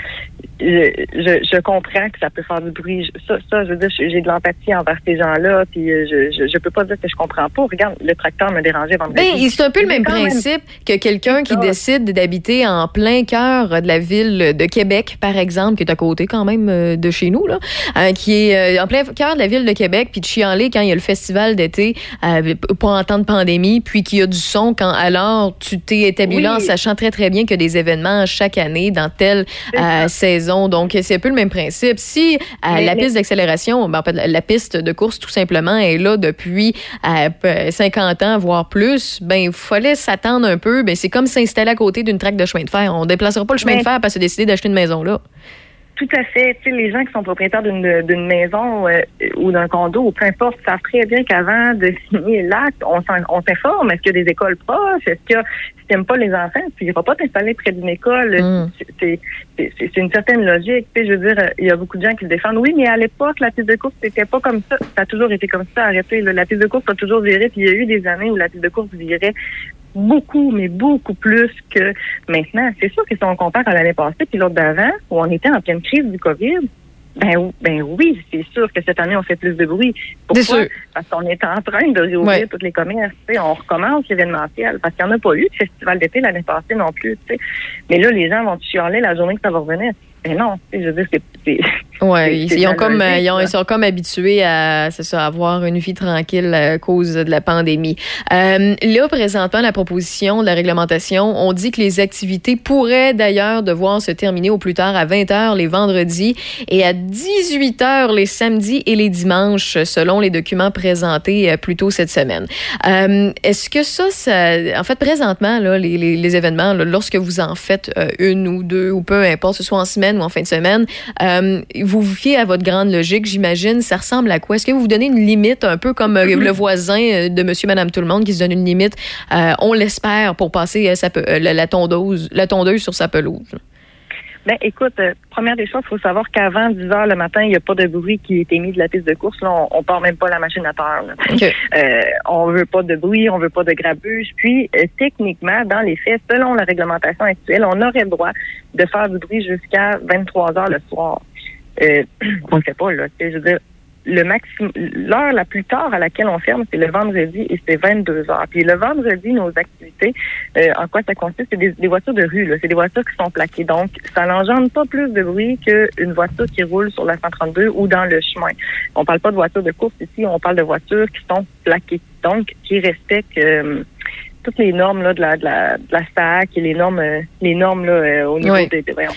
Je, je, je comprends que ça peut faire du bruit. Je- Ça, ça je veux dire, j'ai de l'empathie envers ces gens-là. Puis euh, je, je, je peux pas dire que je comprends pas. Regarde, le tracteur me dérangeait vendredi. Ben, c'est un peu le même principe que quelqu'un qui ça. décide d'habiter en plein cœur de la ville de Québec, par exemple, qui est à côté quand même de chez nous, là, euh, qui est euh, en plein cœur de la ville de Québec, puis de chialer quand il y a le festival d'été, euh, pas en temps de pandémie, puis qu'il y a du son quand alors tu t'es établi là en sachant très très bien qu'il y a des événements chaque année dans telle euh, saison. Donc c'est un peu le même principe. Si euh, la piste d'accélération, ben, la, piste de course tout simplement est là depuis euh, p- 50 ans, voire plus, ben il fallait s'attendre un peu. Ben, c'est comme s'installer à côté d'une traque de chemin de fer. On déplacera pas le chemin Mais- de fer parce qu'on a décidé d'acheter une maison là. Tout à fait. Tu sais, les gens qui sont propriétaires d'une d'une maison euh, ou d'un condo ou peu importe savent très bien qu'avant de signer l'acte, on s'en- on s'informe. Est-ce qu'il y a des écoles proches? Est-ce que si t'aimes pas les enfants, tu iras pas t'installer près d'une école? Mm. C'est- C'est c'est- c'est une certaine logique. Tu sais, je veux dire, il y a beaucoup de gens qui se défendent. Oui, mais à l'époque, la piste de course, c'était pas comme ça. Ça a toujours été comme ça. Arrêtez. là. La piste de course a toujours viré. Puis il y a eu des années où la piste de course virait beaucoup, mais beaucoup plus que maintenant. C'est sûr que si on compare à l'année passée puis l'autre d'avant, où on était en pleine crise du COVID, ben, ben oui, c'est sûr que cette année, on fait plus de bruit. Pourquoi? Sûr. Parce qu'on est en train de réouvrir Ouais. tous les commerces. tu sais, On recommence l'événementiel. Parce qu'il n'y en a pas eu de festival d'été l'année passée non plus. tu sais. Mais là, les gens vont chialer la journée que ça va revenir. Non, je veux dire, c'est-. Ouais, ils, ont comme, euh, ils, ont- là. ils sont comme habitués à, c'est ça, avoir une vie tranquille à cause de la pandémie. Euh, là, présentement, la proposition de la réglementation, on dit que les activités pourraient d'ailleurs devoir se terminer au plus tard à 20 h les vendredis et à 18 h les samedis et les dimanches, selon les documents présenté euh, plus tôt cette semaine. Euh, Est-ce que ça, ça, en fait, présentement, là, les, les- les événements, là, lorsque vous en faites euh, une ou deux, ou peu importe, ce soit en semaine ou en fin de semaine, euh, vous vous fiez à votre grande logique, j'imagine. Ça ressemble à quoi? Est-ce que vous vous donnez une limite, un peu comme euh, le voisin euh, de monsieur, madame, tout le monde qui se donne une limite, euh, on l'espère, pour passer sa la, la tondeuse, la tondeuse sur sa pelouse? Ben, écoute, euh, première des choses, il faut savoir qu'avant 10 heures le matin, il n'y a pas de bruit qui est émis de la piste de course. Là, on, on part même pas la machine à terre. là. Euh, on veut pas de bruit, on veut pas de grabuge. Puis, euh, techniquement, dans les faits, selon la réglementation actuelle, on aurait le droit de faire du bruit jusqu'à 23 heures le soir. Euh, on ne fait pas, là. Je veux dire, le maximum, l'heure la plus tard à laquelle on ferme, c'est le vendredi et c'est 22 heures. Puis le vendredi, nos activités, euh, en quoi ça consiste, c'est des, des voitures de rue, là. C'est des voitures qui sont plaquées. Donc, ça n'engendre pas plus de bruit qu'une voiture qui roule sur la 132 ou dans le chemin. On parle pas de voitures de course ici, on parle de voitures qui sont plaquées. Donc, qui respectent euh, toutes les normes là, de, la, de, la, de la SAC et les normes, euh, les normes là, euh, au niveau Oui. des, voyons.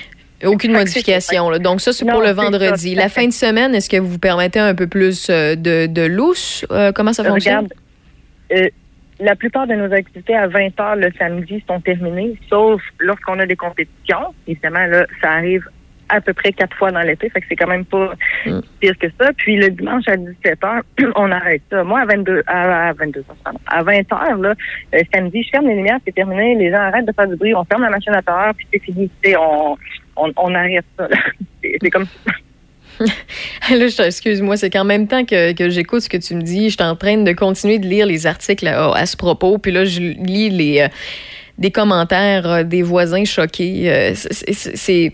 Aucune modification. là. Donc, ça, c'est pour le ça, vendredi. La fin de semaine, est-ce que vous vous permettez un peu plus euh, de, de lousse? Euh, comment ça fonctionne? Regarde, euh, la plupart de nos activités à 20 heures le samedi sont terminées, sauf lorsqu'on a des compétitions. Évidemment, là, ça arrive à peu près quatre fois dans l'été, fait que c'est quand même pas Mm. pire que ça. Puis le dimanche à 17 heures, on arrête ça. Moi, à 22, à, à 22 heures, pardon, à 20 heures, là, euh, samedi, je ferme les lumières, c'est terminé, les gens arrêtent de faire du bruit, on ferme la machine à terre, puis c'est fini. On, on, on arrête ça. là. C'est comme Là, je- excuse-moi, c'est qu'en même temps que, j'écoute ce que tu me dis, je suis en train de continuer de lire les articles à, à ce propos, puis là, je lis les euh, des commentaires euh, des voisins choqués. Euh, c'est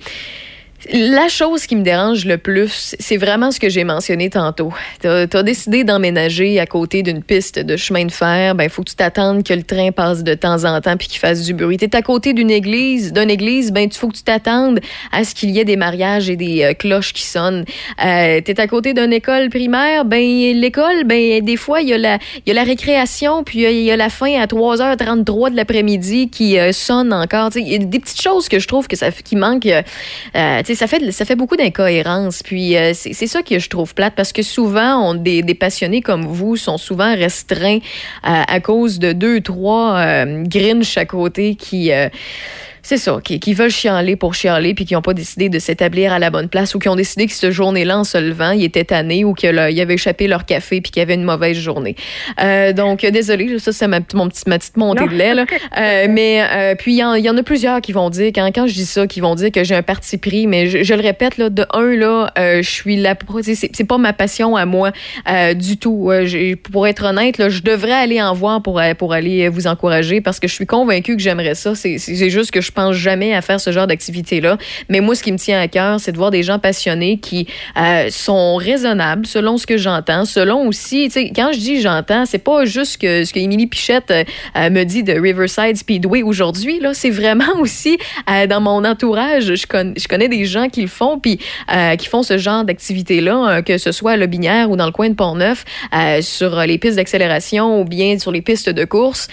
la chose qui me dérange le plus, c'est vraiment ce que j'ai mentionné tantôt. Tu as, décidé d'emménager à côté d'une piste de chemin de fer, ben faut que tu t'attendes que le train passe de temps en temps puis qu'il fasse du bruit. Tu es à côté d'une église, d'une église, ben il faut que tu t'attendes à ce qu'il y ait des mariages et des euh, cloches qui sonnent. Euh, tu es à côté d'une école primaire, ben l'école, ben des fois il y a la il y a la récréation puis il y a- la fin à 3h33 de l'après-midi qui euh, sonne encore, Tu sais, il y a des petites choses que je trouve que ça qui manquent ça fait, ça fait beaucoup d'incohérences. Puis euh, c'est ça que je trouve plate parce que souvent, des, passionnés comme vous sont souvent restreints à, cause de deux, trois euh, Grinch à côté qui. euh, c'est ça, qui, qui veulent chialer pour chialer, puis qui n'ont pas décidé de s'établir à la bonne place, ou qui ont décidé que cette journée-là, en se levant, ils étaient tannés, ou qu'ils avaient échappé leur café, puis qu'ils avaient une mauvaise journée. Euh, donc, désolé, ça, c'est ma, mon petit, ma petite montée Non. de lait. Là. Euh, mais euh, puis, il y, en- il y en a plusieurs qui vont dire, quand, quand je dis ça, qui vont dire que j'ai un parti pris, mais je, je le répète, là, de un, là, je suis là. C'est pas ma passion à moi du tout. Pour être honnête, là, je devrais aller en voir pour, pour aller vous encourager parce que je suis convaincue que j'aimerais ça. C'est juste que je pense jamais à faire ce genre d'activité-là. Mais moi, ce qui me tient à cœur, c'est de voir des gens passionnés qui euh, sont raisonnables selon ce que j'entends, selon aussi, tu sais, quand je dis j'entends, c'est pas juste que ce que Émilie Pichette euh, me dit de Riverside Speedway aujourd'hui, là, c'est vraiment aussi euh, dans mon entourage, je, con- je connais des gens qui le font, puis qui font ce genre d'activité-là, euh, que ce soit à Lobinière ou dans le coin de Pont-Neuf, sur les pistes d'accélération ou bien sur les pistes de course.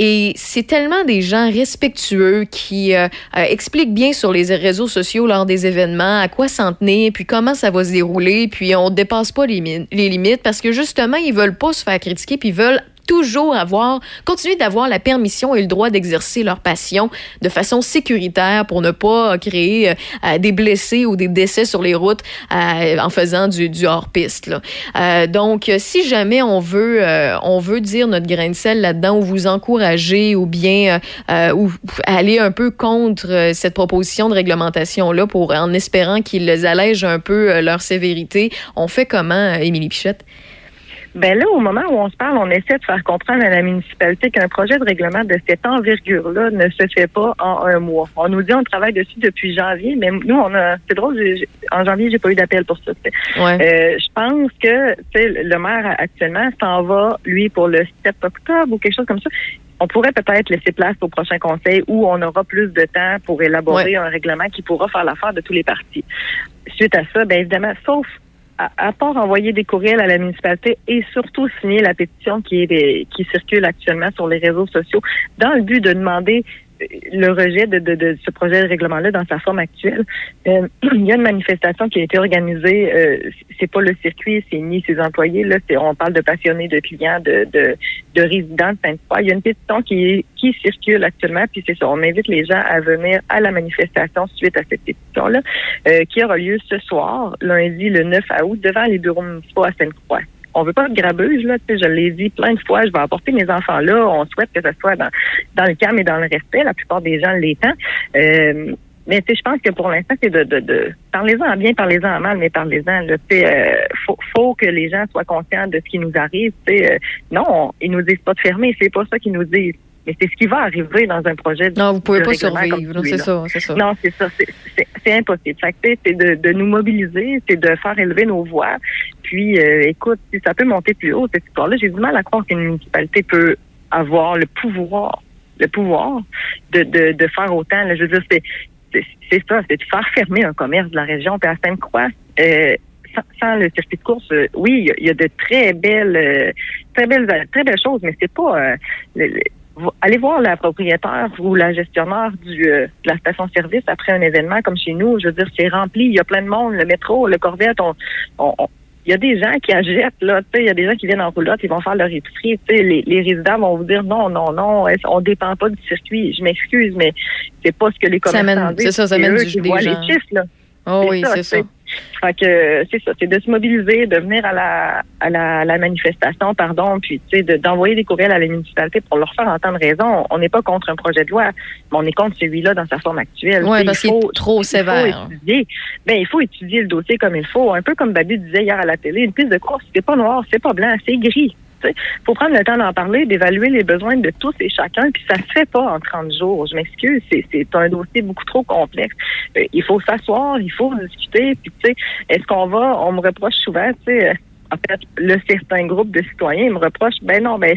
Et c'est tellement des gens respectueux qui euh, euh, expliquent bien sur les réseaux sociaux lors des événements à quoi s'en tenir, puis comment ça va se dérouler, puis on dépasse pas les, les limites parce que justement, ils veulent pas se faire critiquer, puis ils veulent toujours avoir, continuer d'avoir la permission et le droit d'exercer leur passion de façon sécuritaire pour ne pas créer euh, euh, des blessés ou des décès sur les routes euh, en faisant du, du hors-piste. Euh, donc, euh, si jamais on veut, euh, on veut dire notre grain de sel là-dedans ou vous encourager ou bien ou aller un peu contre cette proposition de réglementation-là pour en espérant qu'ils allègent un peu leur sévérité, on fait comment, Émilie Pichette? Ben là, au moment où on se parle, on essaie de faire comprendre à la municipalité qu'un projet de règlement de cette envergure-là ne se fait pas en un mois. On nous dit on travaille dessus depuis janvier, mais nous, on a. C'est drôle, en janvier, j'ai pas eu d'appel pour ça. Ouais. Euh, je pense que le maire actuellement s'en va, lui, pour le 7 octobre ou quelque chose comme ça. On pourrait peut-être laisser place au prochain conseil où on aura plus de temps pour élaborer un règlement qui pourra faire l'affaire de tous les partis. Suite à ça, bien évidemment, sauf à, part envoyer des courriels à la municipalité et surtout signer la pétition qui est qui circule actuellement sur les réseaux sociaux dans le but de demander le rejet de, de, de ce projet de règlement-là dans sa forme actuelle. Euh, il y a une manifestation qui a été organisée. Euh, c'est pas le circuit, c'est ni ses employés. Là, c'est, on parle de passionnés, de clients, de, de, de résidents de Sainte-Foy. Il y a une pétition qui, qui circule actuellement, puis c'est ça. On invite les gens à venir à la manifestation suite à cette pétition-là, euh, qui aura lieu ce soir, lundi le 9 août, devant les bureaux municipaux à Sainte-Croix on veut pas de grabeuse, là, tu sais, je l'ai dit plein de fois, je vais apporter mes enfants là, on souhaite que ce soit dans, dans le calme et dans le respect, la plupart des gens l'étant. Euh, mais tu sais, je pense que pour l'instant, c'est de, de, de parlez-en en bien, parlez-en en mal, mais parlez-en. Là, tu euh, faut, faut que les gens soient conscients de ce qui nous arrive. Tu sais, euh, non, ils nous disent pas de fermer, c'est pas ça qu'ils nous disent. Mais c'est ce qui va arriver dans un projet. Non, vous pouvez de pas survivre, celui-là. c'est ça, c'est ça. Non, c'est ça. C'est- impossible. Fait c'est de, de nous mobiliser, c'est de faire élever nos voix. Puis, euh, écoute, si ça peut monter plus haut, cette histoire-là, j'ai du mal à croire qu'une municipalité peut avoir le pouvoir, le pouvoir de, de, de faire autant. là. Je veux dire, c'est ça, c'est de faire fermer un commerce de la région. Puis à Sainte-Croix, euh, sans, sans le circuit de course, euh, oui, il y a- il y, a de très belles, euh, très belles, très belles choses, mais c'est pas. le- allez voir la propriétaire ou la gestionnaire du, euh, de la station-service après un événement comme chez nous. Je veux dire, c'est rempli, il y a plein de monde, le métro, le Corvette, on, on- on- il y a des gens qui achètent, là, tu sais, il y a des gens qui viennent en roulotte, ils vont faire leur épicerie, les, les résidents vont vous dire non, non, non, on dépend pas du circuit. Je m'excuse, mais c'est pas ce que les Ça commerçants disent. c'est ça, ça mène eux du- qui des gens. les chiffres, là. Oh oui, c'est ça. Fait que c'est ça, c'est de se mobiliser, de venir à la à la, à la manifestation, pardon, puis tu sais, de- d'envoyer des courriels à la municipalité pour leur faire entendre raison. On n'est pas contre un projet de loi, mais on est contre celui-là dans sa forme actuelle. Sais, parce il qu'il est trop sévère. étudier. Ben, il faut étudier le dossier comme il faut. Un peu comme Babu disait hier à la télé, une piste de course, c'est pas noir, c'est pas blanc, c'est gris. Il faut prendre le temps d'en parler, d'évaluer les besoins de tous et chacun, puis ça se fait pas en 30 jours. Je m'excuse, c'est c'est un dossier beaucoup trop complexe. Euh, il faut s'asseoir, il faut discuter, puis tu sais, est-ce qu'on va, on me reproche souvent, tu sais, euh, en fait, le certain groupe de citoyens me reproche, ben non, ben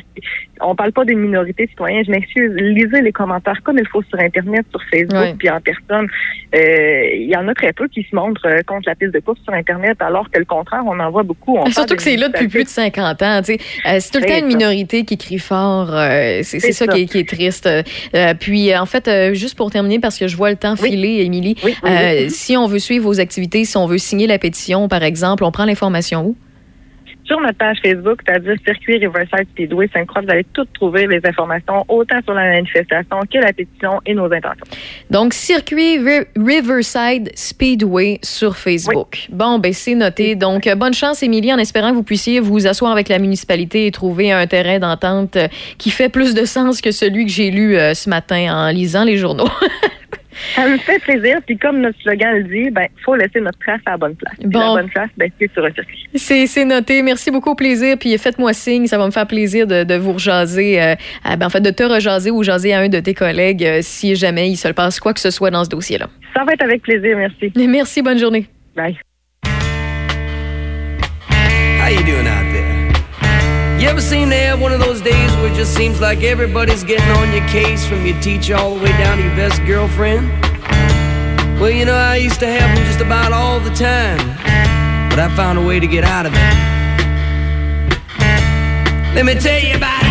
on parle pas des minorités citoyennes, je m'excuse. Lisez les commentaires comme il faut sur Internet, sur Facebook, puis en personne. Euh, Il y en a très peu qui se montrent euh, contre la piste de course sur Internet, alors que le contraire, on en voit beaucoup. On parle Surtout que c'est là depuis plus de 50 ans. tu sais. Euh, c'est tout le temps une ça. minorité qui crie fort. c'est ça, ça. Qui, est, qui est triste. Puis, en fait, juste pour terminer, parce que je vois le temps filer, Émilie, Oui, oui, oui. si on veut suivre vos activités, si on veut signer la pétition, par exemple, on prend l'information où? Sur notre page Facebook, c'est-à-dire Circuit Riverside Speedway Sainte-Croix, vous allez toutes trouver les informations, autant sur la manifestation que la pétition et nos intentions. Donc, circuit Ri- Riverside Speedway sur Facebook. Bon, ben c'est noté. Donc, euh, bonne chance, Émilie, en espérant que vous puissiez vous asseoir avec la municipalité et trouver un terrain d'entente euh, qui fait plus de sens que celui que j'ai lu euh, ce matin en lisant les journaux. Ça me fait plaisir, puis comme notre slogan le dit, ben faut laisser notre trace à la bonne place. Puis Bon. La bonne place, ben c'est sur. C'est c'est noté. Merci beaucoup, au plaisir. Puis faites-moi signe, ça va me faire plaisir de, de vous rejaser, euh, à- ben, en fait, de te rejaser ou jaser à un de tes collègues euh, si jamais il se passe quoi que ce soit dans ce dossier-là. Ça va être avec plaisir, merci. Merci, bonne journée. Bye. How you doing out there? You ever seem to have one of those days where it just seems like everybody's getting on your case from your teacher all the way down to your best girlfriend? Well, you know, I used to have them just about all the time, but I found a way to get out of it. Let me tell you about it.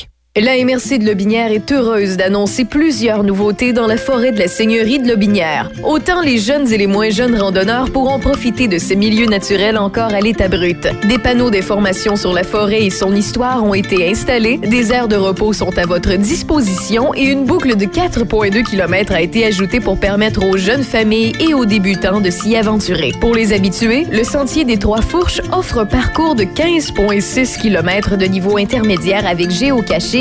La MRC de Lobinière est heureuse d'annoncer plusieurs nouveautés dans la forêt de la Seigneurie de Lobinière. Autant les jeunes et les moins jeunes randonneurs pourront profiter de ces milieux naturels encore à l'état brut. Des panneaux d'information sur la forêt et son histoire ont été installés, des aires de repos sont à votre disposition et une boucle de 4,2 km a été ajoutée pour permettre aux jeunes familles et aux débutants de s'y aventurer. Pour les habitués, le Sentier des Trois Fourches offre un parcours de 15,6 km de niveau intermédiaire avec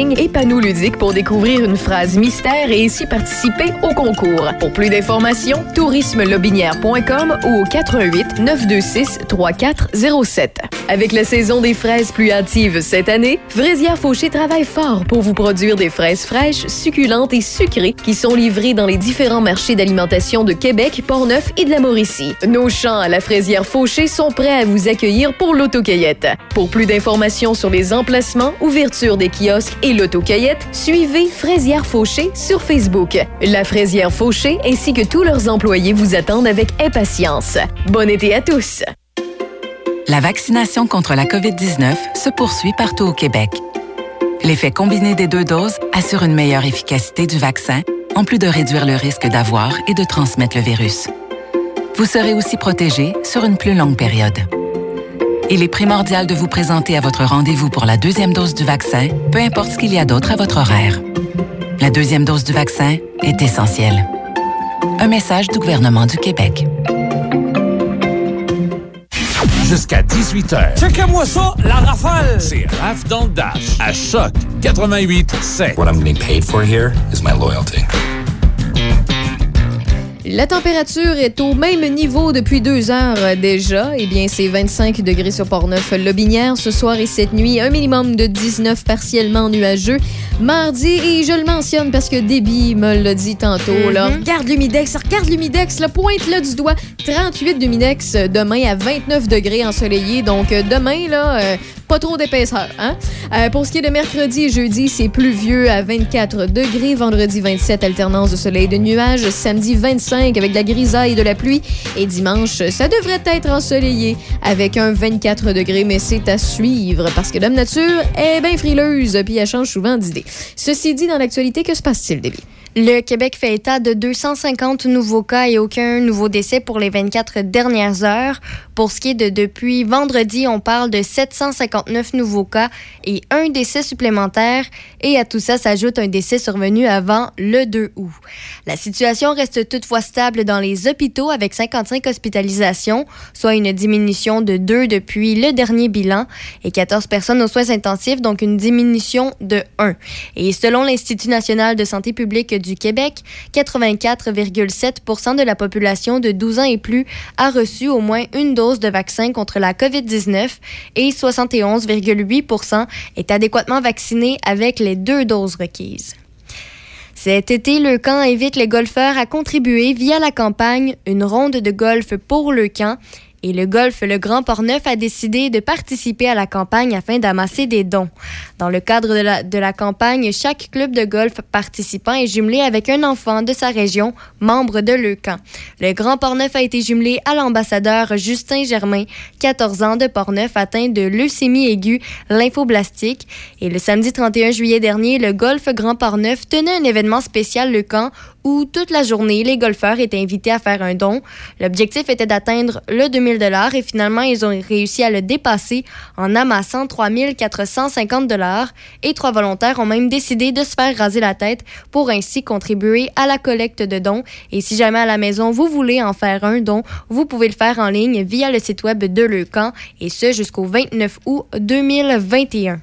géocaching et panneaux ludiques pour découvrir une phrase mystère et ainsi participer au concours. Pour plus d'informations, tourismelobinière.com ou au 88 926 3407. Avec la saison des fraises plus hâtives cette année, Fraisière Fauché travaille fort pour vous produire des fraises fraîches, succulentes et sucrées qui sont livrées dans les différents marchés d'alimentation de Québec, Portneuf et de la Mauricie. Nos champs à la Fraisière Fauché sont prêts à vous accueillir pour l'autocueillette. Pour plus d'informations sur les emplacements, ouverture des kiosques et l'autocueillette, suivez Fraisière Fauché sur Facebook. La Fraisière Fauché ainsi que tous leurs employés vous attendent avec impatience. Bon été à tous! La vaccination contre la COVID-19 se poursuit partout au Québec. L'effet combiné des deux doses assure une meilleure efficacité du vaccin, en plus de réduire le risque d'avoir et de transmettre le virus. Vous serez aussi protégé sur une plus longue période. Il est primordial de vous présenter à votre rendez-vous pour la deuxième dose du vaccin, peu importe ce qu'il y a d'autre à votre horaire. La deuxième dose du vaccin est essentielle. Un message du gouvernement du Québec. Jusqu'à 18h. Checkez-moi ça, la rafale! C'est Raph dans le Dash à Choc 88 7. What I'm getting paid for here is my loyalty. La température est au même niveau depuis deux heures déjà. Eh bien, c'est 25 degrés sur Portneuf-Lobinière ce soir et cette nuit. Un minimum de 19 partiellement nuageux. Mardi, et je le mentionne parce que Déby me l'a dit tantôt, là, regarde l'humidex, regarde l'humidex, le pointe-le du doigt. 38 d'humidex demain à 29 degrés ensoleillé. Donc, euh, demain, là, euh, pas trop d'épaisseur. Hein? Euh, pour ce qui est de mercredi et jeudi, c'est pluvieux à 24 degrés. Vendredi, 27, alternance de soleil et de nuages. Samedi, 25 avec de la grisaille et de la pluie. Et dimanche, ça devrait être ensoleillé avec un 24 degrés, mais c'est à suivre parce que Dame Nature est bien frileuse puis elle change souvent d'idée. Ceci dit, dans l'actualité, que se passe-t-il, Déby? Le Québec fait état de 250 nouveaux cas et aucun nouveau décès pour les 24 dernières heures. Pour ce qui est de depuis vendredi, on parle de 759 nouveaux cas et un décès supplémentaire. Et à tout ça s'ajoute un décès survenu avant le 2 août. La situation reste toutefois stable dans les hôpitaux avec 55 hospitalisations, soit une diminution de 2 depuis le dernier bilan et 14 personnes aux soins intensifs, donc une diminution de 1. Et selon l'Institut national de santé publique du Québec, 84,7 de la population de 12 ans et plus a reçu au moins une dose de vaccin contre la COVID-19 et 71,8% est adéquatement vacciné avec les deux doses requises. Cet été, le camp invite les golfeurs à contribuer via la campagne Une ronde de golf pour le camp. Et le golf Le Grand Port-Neuf a décidé de participer à la campagne afin d'amasser des dons. Dans le cadre de la, campagne, chaque club de golf participant est jumelé avec un enfant de sa région, membre de le camp. Le Grand Port-Neuf a été jumelé à l'ambassadeur Justin Germain, 14 ans de Port-Neuf, atteint de leucémie aiguë lymphoblastique. Et le samedi 31 juillet dernier, le Golf Grand Port-Neuf tenait un événement spécial Le Camp où toute la journée, les golfeurs étaient invités à faire un don. L'objectif était d'atteindre le 2000 dollars et finalement, ils ont réussi à le dépasser en amassant 3450 dollars et trois volontaires ont même décidé de se faire raser la tête pour ainsi contribuer à la collecte de dons. Et si jamais à la maison, vous voulez en faire un don, vous pouvez le faire en ligne via le site web de Leucan et ce jusqu'au 29 août 2021.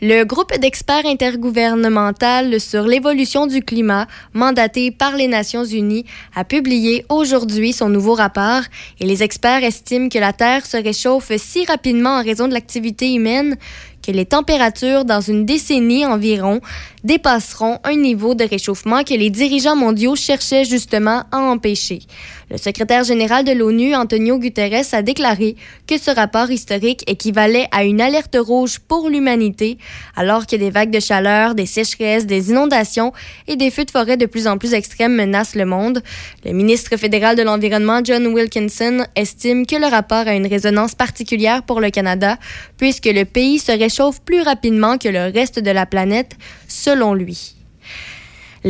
Le groupe d'experts intergouvernemental sur l'évolution du climat, mandaté par les Nations Unies, a publié aujourd'hui son nouveau rapport et les experts estiment que la Terre se réchauffe si rapidement en raison de l'activité humaine que les températures dans une décennie environ dépasseront un niveau de réchauffement que les dirigeants mondiaux cherchaient justement à empêcher. Le secrétaire général de l'ONU, Antonio Guterres, a déclaré que ce rapport historique équivalait à une alerte rouge pour l'humanité, alors que des vagues de chaleur, des sécheresses, des inondations et des feux de forêt de plus en plus extrêmes menacent le monde. Le ministre fédéral de l'Environnement, John Wilkinson, estime que le rapport a une résonance particulière pour le Canada, puisque le pays se réchauffe plus rapidement que le reste de la planète, selon lui.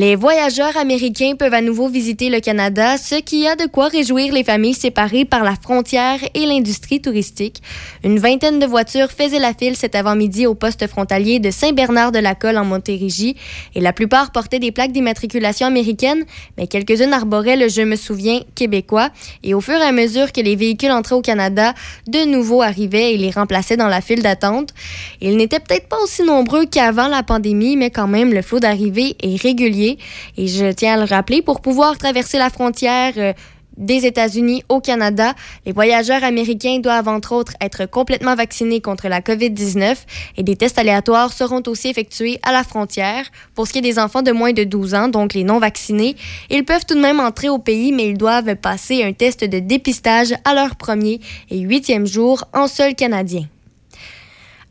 Les voyageurs américains peuvent à nouveau visiter le Canada, ce qui a de quoi réjouir les familles séparées par la frontière et l'industrie touristique. Une vingtaine de voitures faisaient la file cet avant-midi au poste frontalier de Saint-Bernard-de-la-Colle en Montérégie et la plupart portaient des plaques d'immatriculation américaines, mais quelques-unes arboraient le Je me souviens québécois et au fur et à mesure que les véhicules entraient au Canada, de nouveaux arrivaient et les remplaçaient dans la file d'attente. Ils n'étaient peut-être pas aussi nombreux qu'avant la pandémie, mais quand même le flot d'arrivée est régulier et je tiens à le rappeler, pour pouvoir traverser la frontière euh, des États-Unis au Canada, les voyageurs américains doivent entre autres être complètement vaccinés contre la COVID-19 et des tests aléatoires seront aussi effectués à la frontière. Pour ce qui est des enfants de moins de 12 ans, donc les non vaccinés, ils peuvent tout de même entrer au pays, mais ils doivent passer un test de dépistage à leur premier et huitième jour en sol canadien.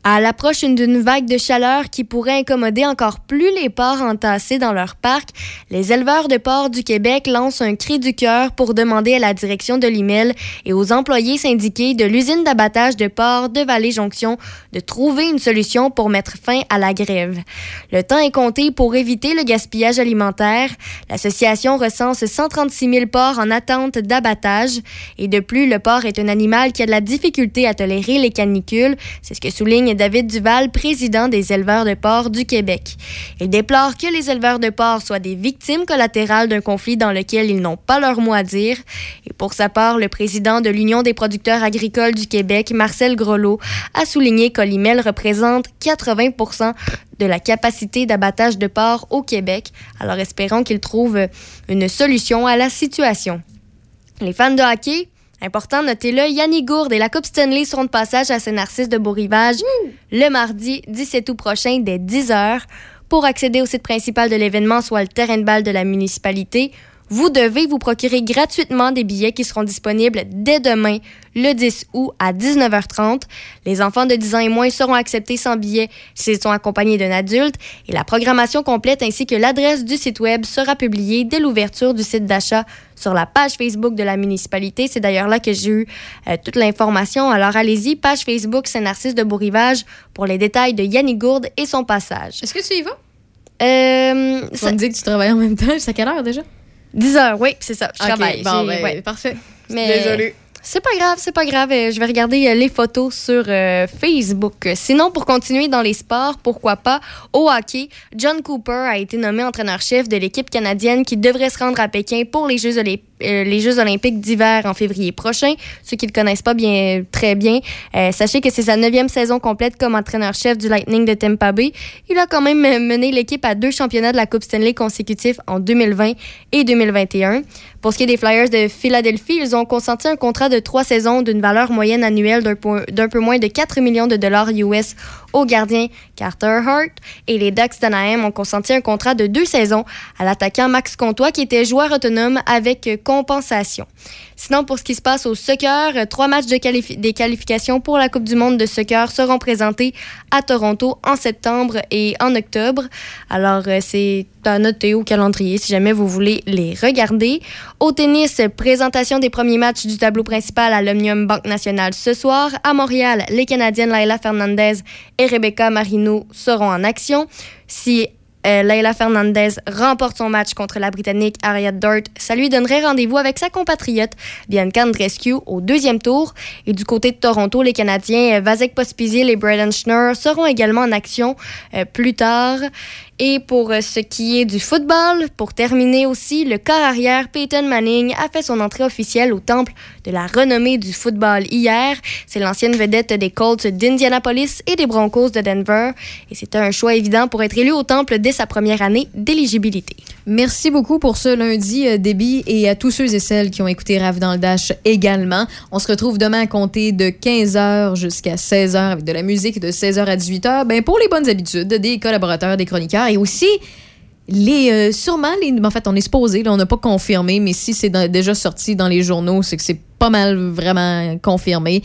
À l'approche d'une vague de chaleur qui pourrait incommoder encore plus les porcs entassés dans leur parc, les éleveurs de porcs du Québec lancent un cri du cœur pour demander à la direction de l'IMEL et aux employés syndiqués de l'usine d'abattage de porcs de Vallée-Jonction de trouver une solution pour mettre fin à la grève. Le temps est compté pour éviter le gaspillage alimentaire. L'association recense 136 000 porcs en attente d'abattage et de plus, le porc est un animal qui a de la difficulté à tolérer les canicules. C'est ce que souligne David Duval, président des éleveurs de porcs du Québec. Il déplore que les éleveurs de porcs soient des victimes collatérales d'un conflit dans lequel ils n'ont pas leur mot à dire. Et pour sa part, le président de l'Union des producteurs agricoles du Québec, Marcel Grelot, a souligné qu'Olimel représente 80 de la capacité d'abattage de porcs au Québec. Alors espérons qu'il trouve une solution à la situation. Les fans de hockey, Important, notez-le, Yannick Gourde et la Coupe Stanley seront de passage à Saint-Narcisse de Beau-Rivage le mardi 17 août prochain dès 10h. Pour accéder au site principal de l'événement, soit le terrain de balle de la municipalité, vous devez vous procurer gratuitement des billets qui seront disponibles dès demain, le 10 août à 19h30. Les enfants de 10 ans et moins seront acceptés sans billet s'ils sont accompagnés d'un adulte et la programmation complète ainsi que l'adresse du site web sera publiée dès l'ouverture du site d'achat sur la page Facebook de la municipalité. C'est d'ailleurs là que j'ai eu euh, toute l'information. Alors allez-y, page Facebook Saint-Narcisse de Beau-Rivage pour les détails de Yannick Gourde et son passage. Est-ce que tu y vas? Euh, vas me dire que tu travailles en même temps. C'est à quelle heure déjà? 10 heures, oui, c'est ça. Je Ok, travaille. bon, ben, ouais. parfait. Mais Désolée. C'est pas grave, c'est pas grave. Euh, Je vais regarder euh, les photos sur euh, Facebook. Sinon, pour continuer dans les sports, pourquoi pas, au hockey, John Cooper a été nommé entraîneur-chef de l'équipe canadienne qui devrait se rendre à Pékin pour les Jeux, olympiques d'hiver en février prochain. Ceux qui le connaissent pas bien, très bien, sachez que c'est sa neuvième saison complète comme entraîneur-chef du Lightning de Tampa Bay. Il a quand même mené l'équipe à deux championnats de la Coupe Stanley consécutifs en 2020 et 2021. Pour ce qui est des Flyers de Philadelphie, ils ont consenti un contrat de trois saisons d'une valeur moyenne annuelle d'un peu moins de 4 millions de dollars US au gardien Carter Hart. Et les Ducks d'Anaheim ont consenti un contrat de deux saisons à l'attaquant Max Comtois, qui était joueur autonome avec compensation. Sinon, pour ce qui se passe au soccer, euh, trois matchs des qualifications pour la Coupe du monde de soccer seront présentés à Toronto en septembre et en octobre. Alors, euh, c'est à noter au calendrier si jamais vous voulez les regarder. Au tennis, présentation des premiers matchs du tableau principal à l'Omnium Banque Nationale ce soir. À Montréal, les Canadiennes Laila Fernandez et Rebecca Marino seront en action. Euh, Leila Fernandez remporte son match contre la Britannique Harriet Dart, ça lui donnerait rendez-vous avec sa compatriote Bianca Andreescu au deuxième tour. Et du côté de Toronto, les Canadiens euh, Vasek Pospisil et Braden Schnur seront également en action euh, plus tard. Et pour euh, ce qui est du football, pour terminer aussi, le corps arrière Peyton Manning a fait son entrée officielle au temple de la renommée du football hier. C'est l'ancienne vedette des Colts d'Indianapolis et des Broncos de Denver. Et c'était un choix évident pour être élu au temple dès sa première année d'éligibilité. Merci beaucoup pour ce lundi, euh, Déby, et à tous ceux et celles qui ont écouté Rave dans le Dash également. On se retrouve demain à compter de 15h jusqu'à 16h avec de la musique de 16h à 18h. Ben, pour les bonnes habitudes des collaborateurs, des chroniqueurs et aussi les euh, sûrement les en fait on est supposé on n'a pas confirmé mais si c'est déjà sorti dans les journaux c'est que c'est pas mal vraiment confirmé.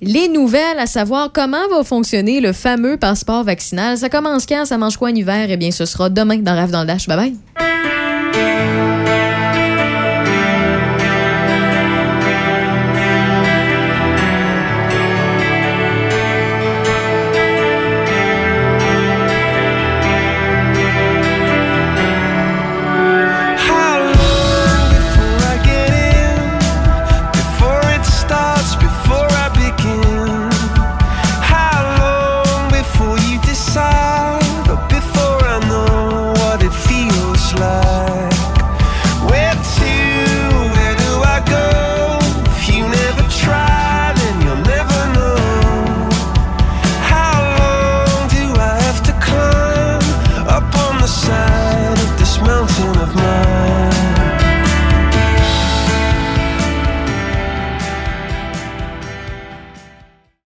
Les nouvelles à savoir comment va fonctionner le fameux passeport vaccinal. Ça commence quand? Ça mange quoi en hiver? Eh bien ce sera demain dans Rave dans le Dash. Bye bye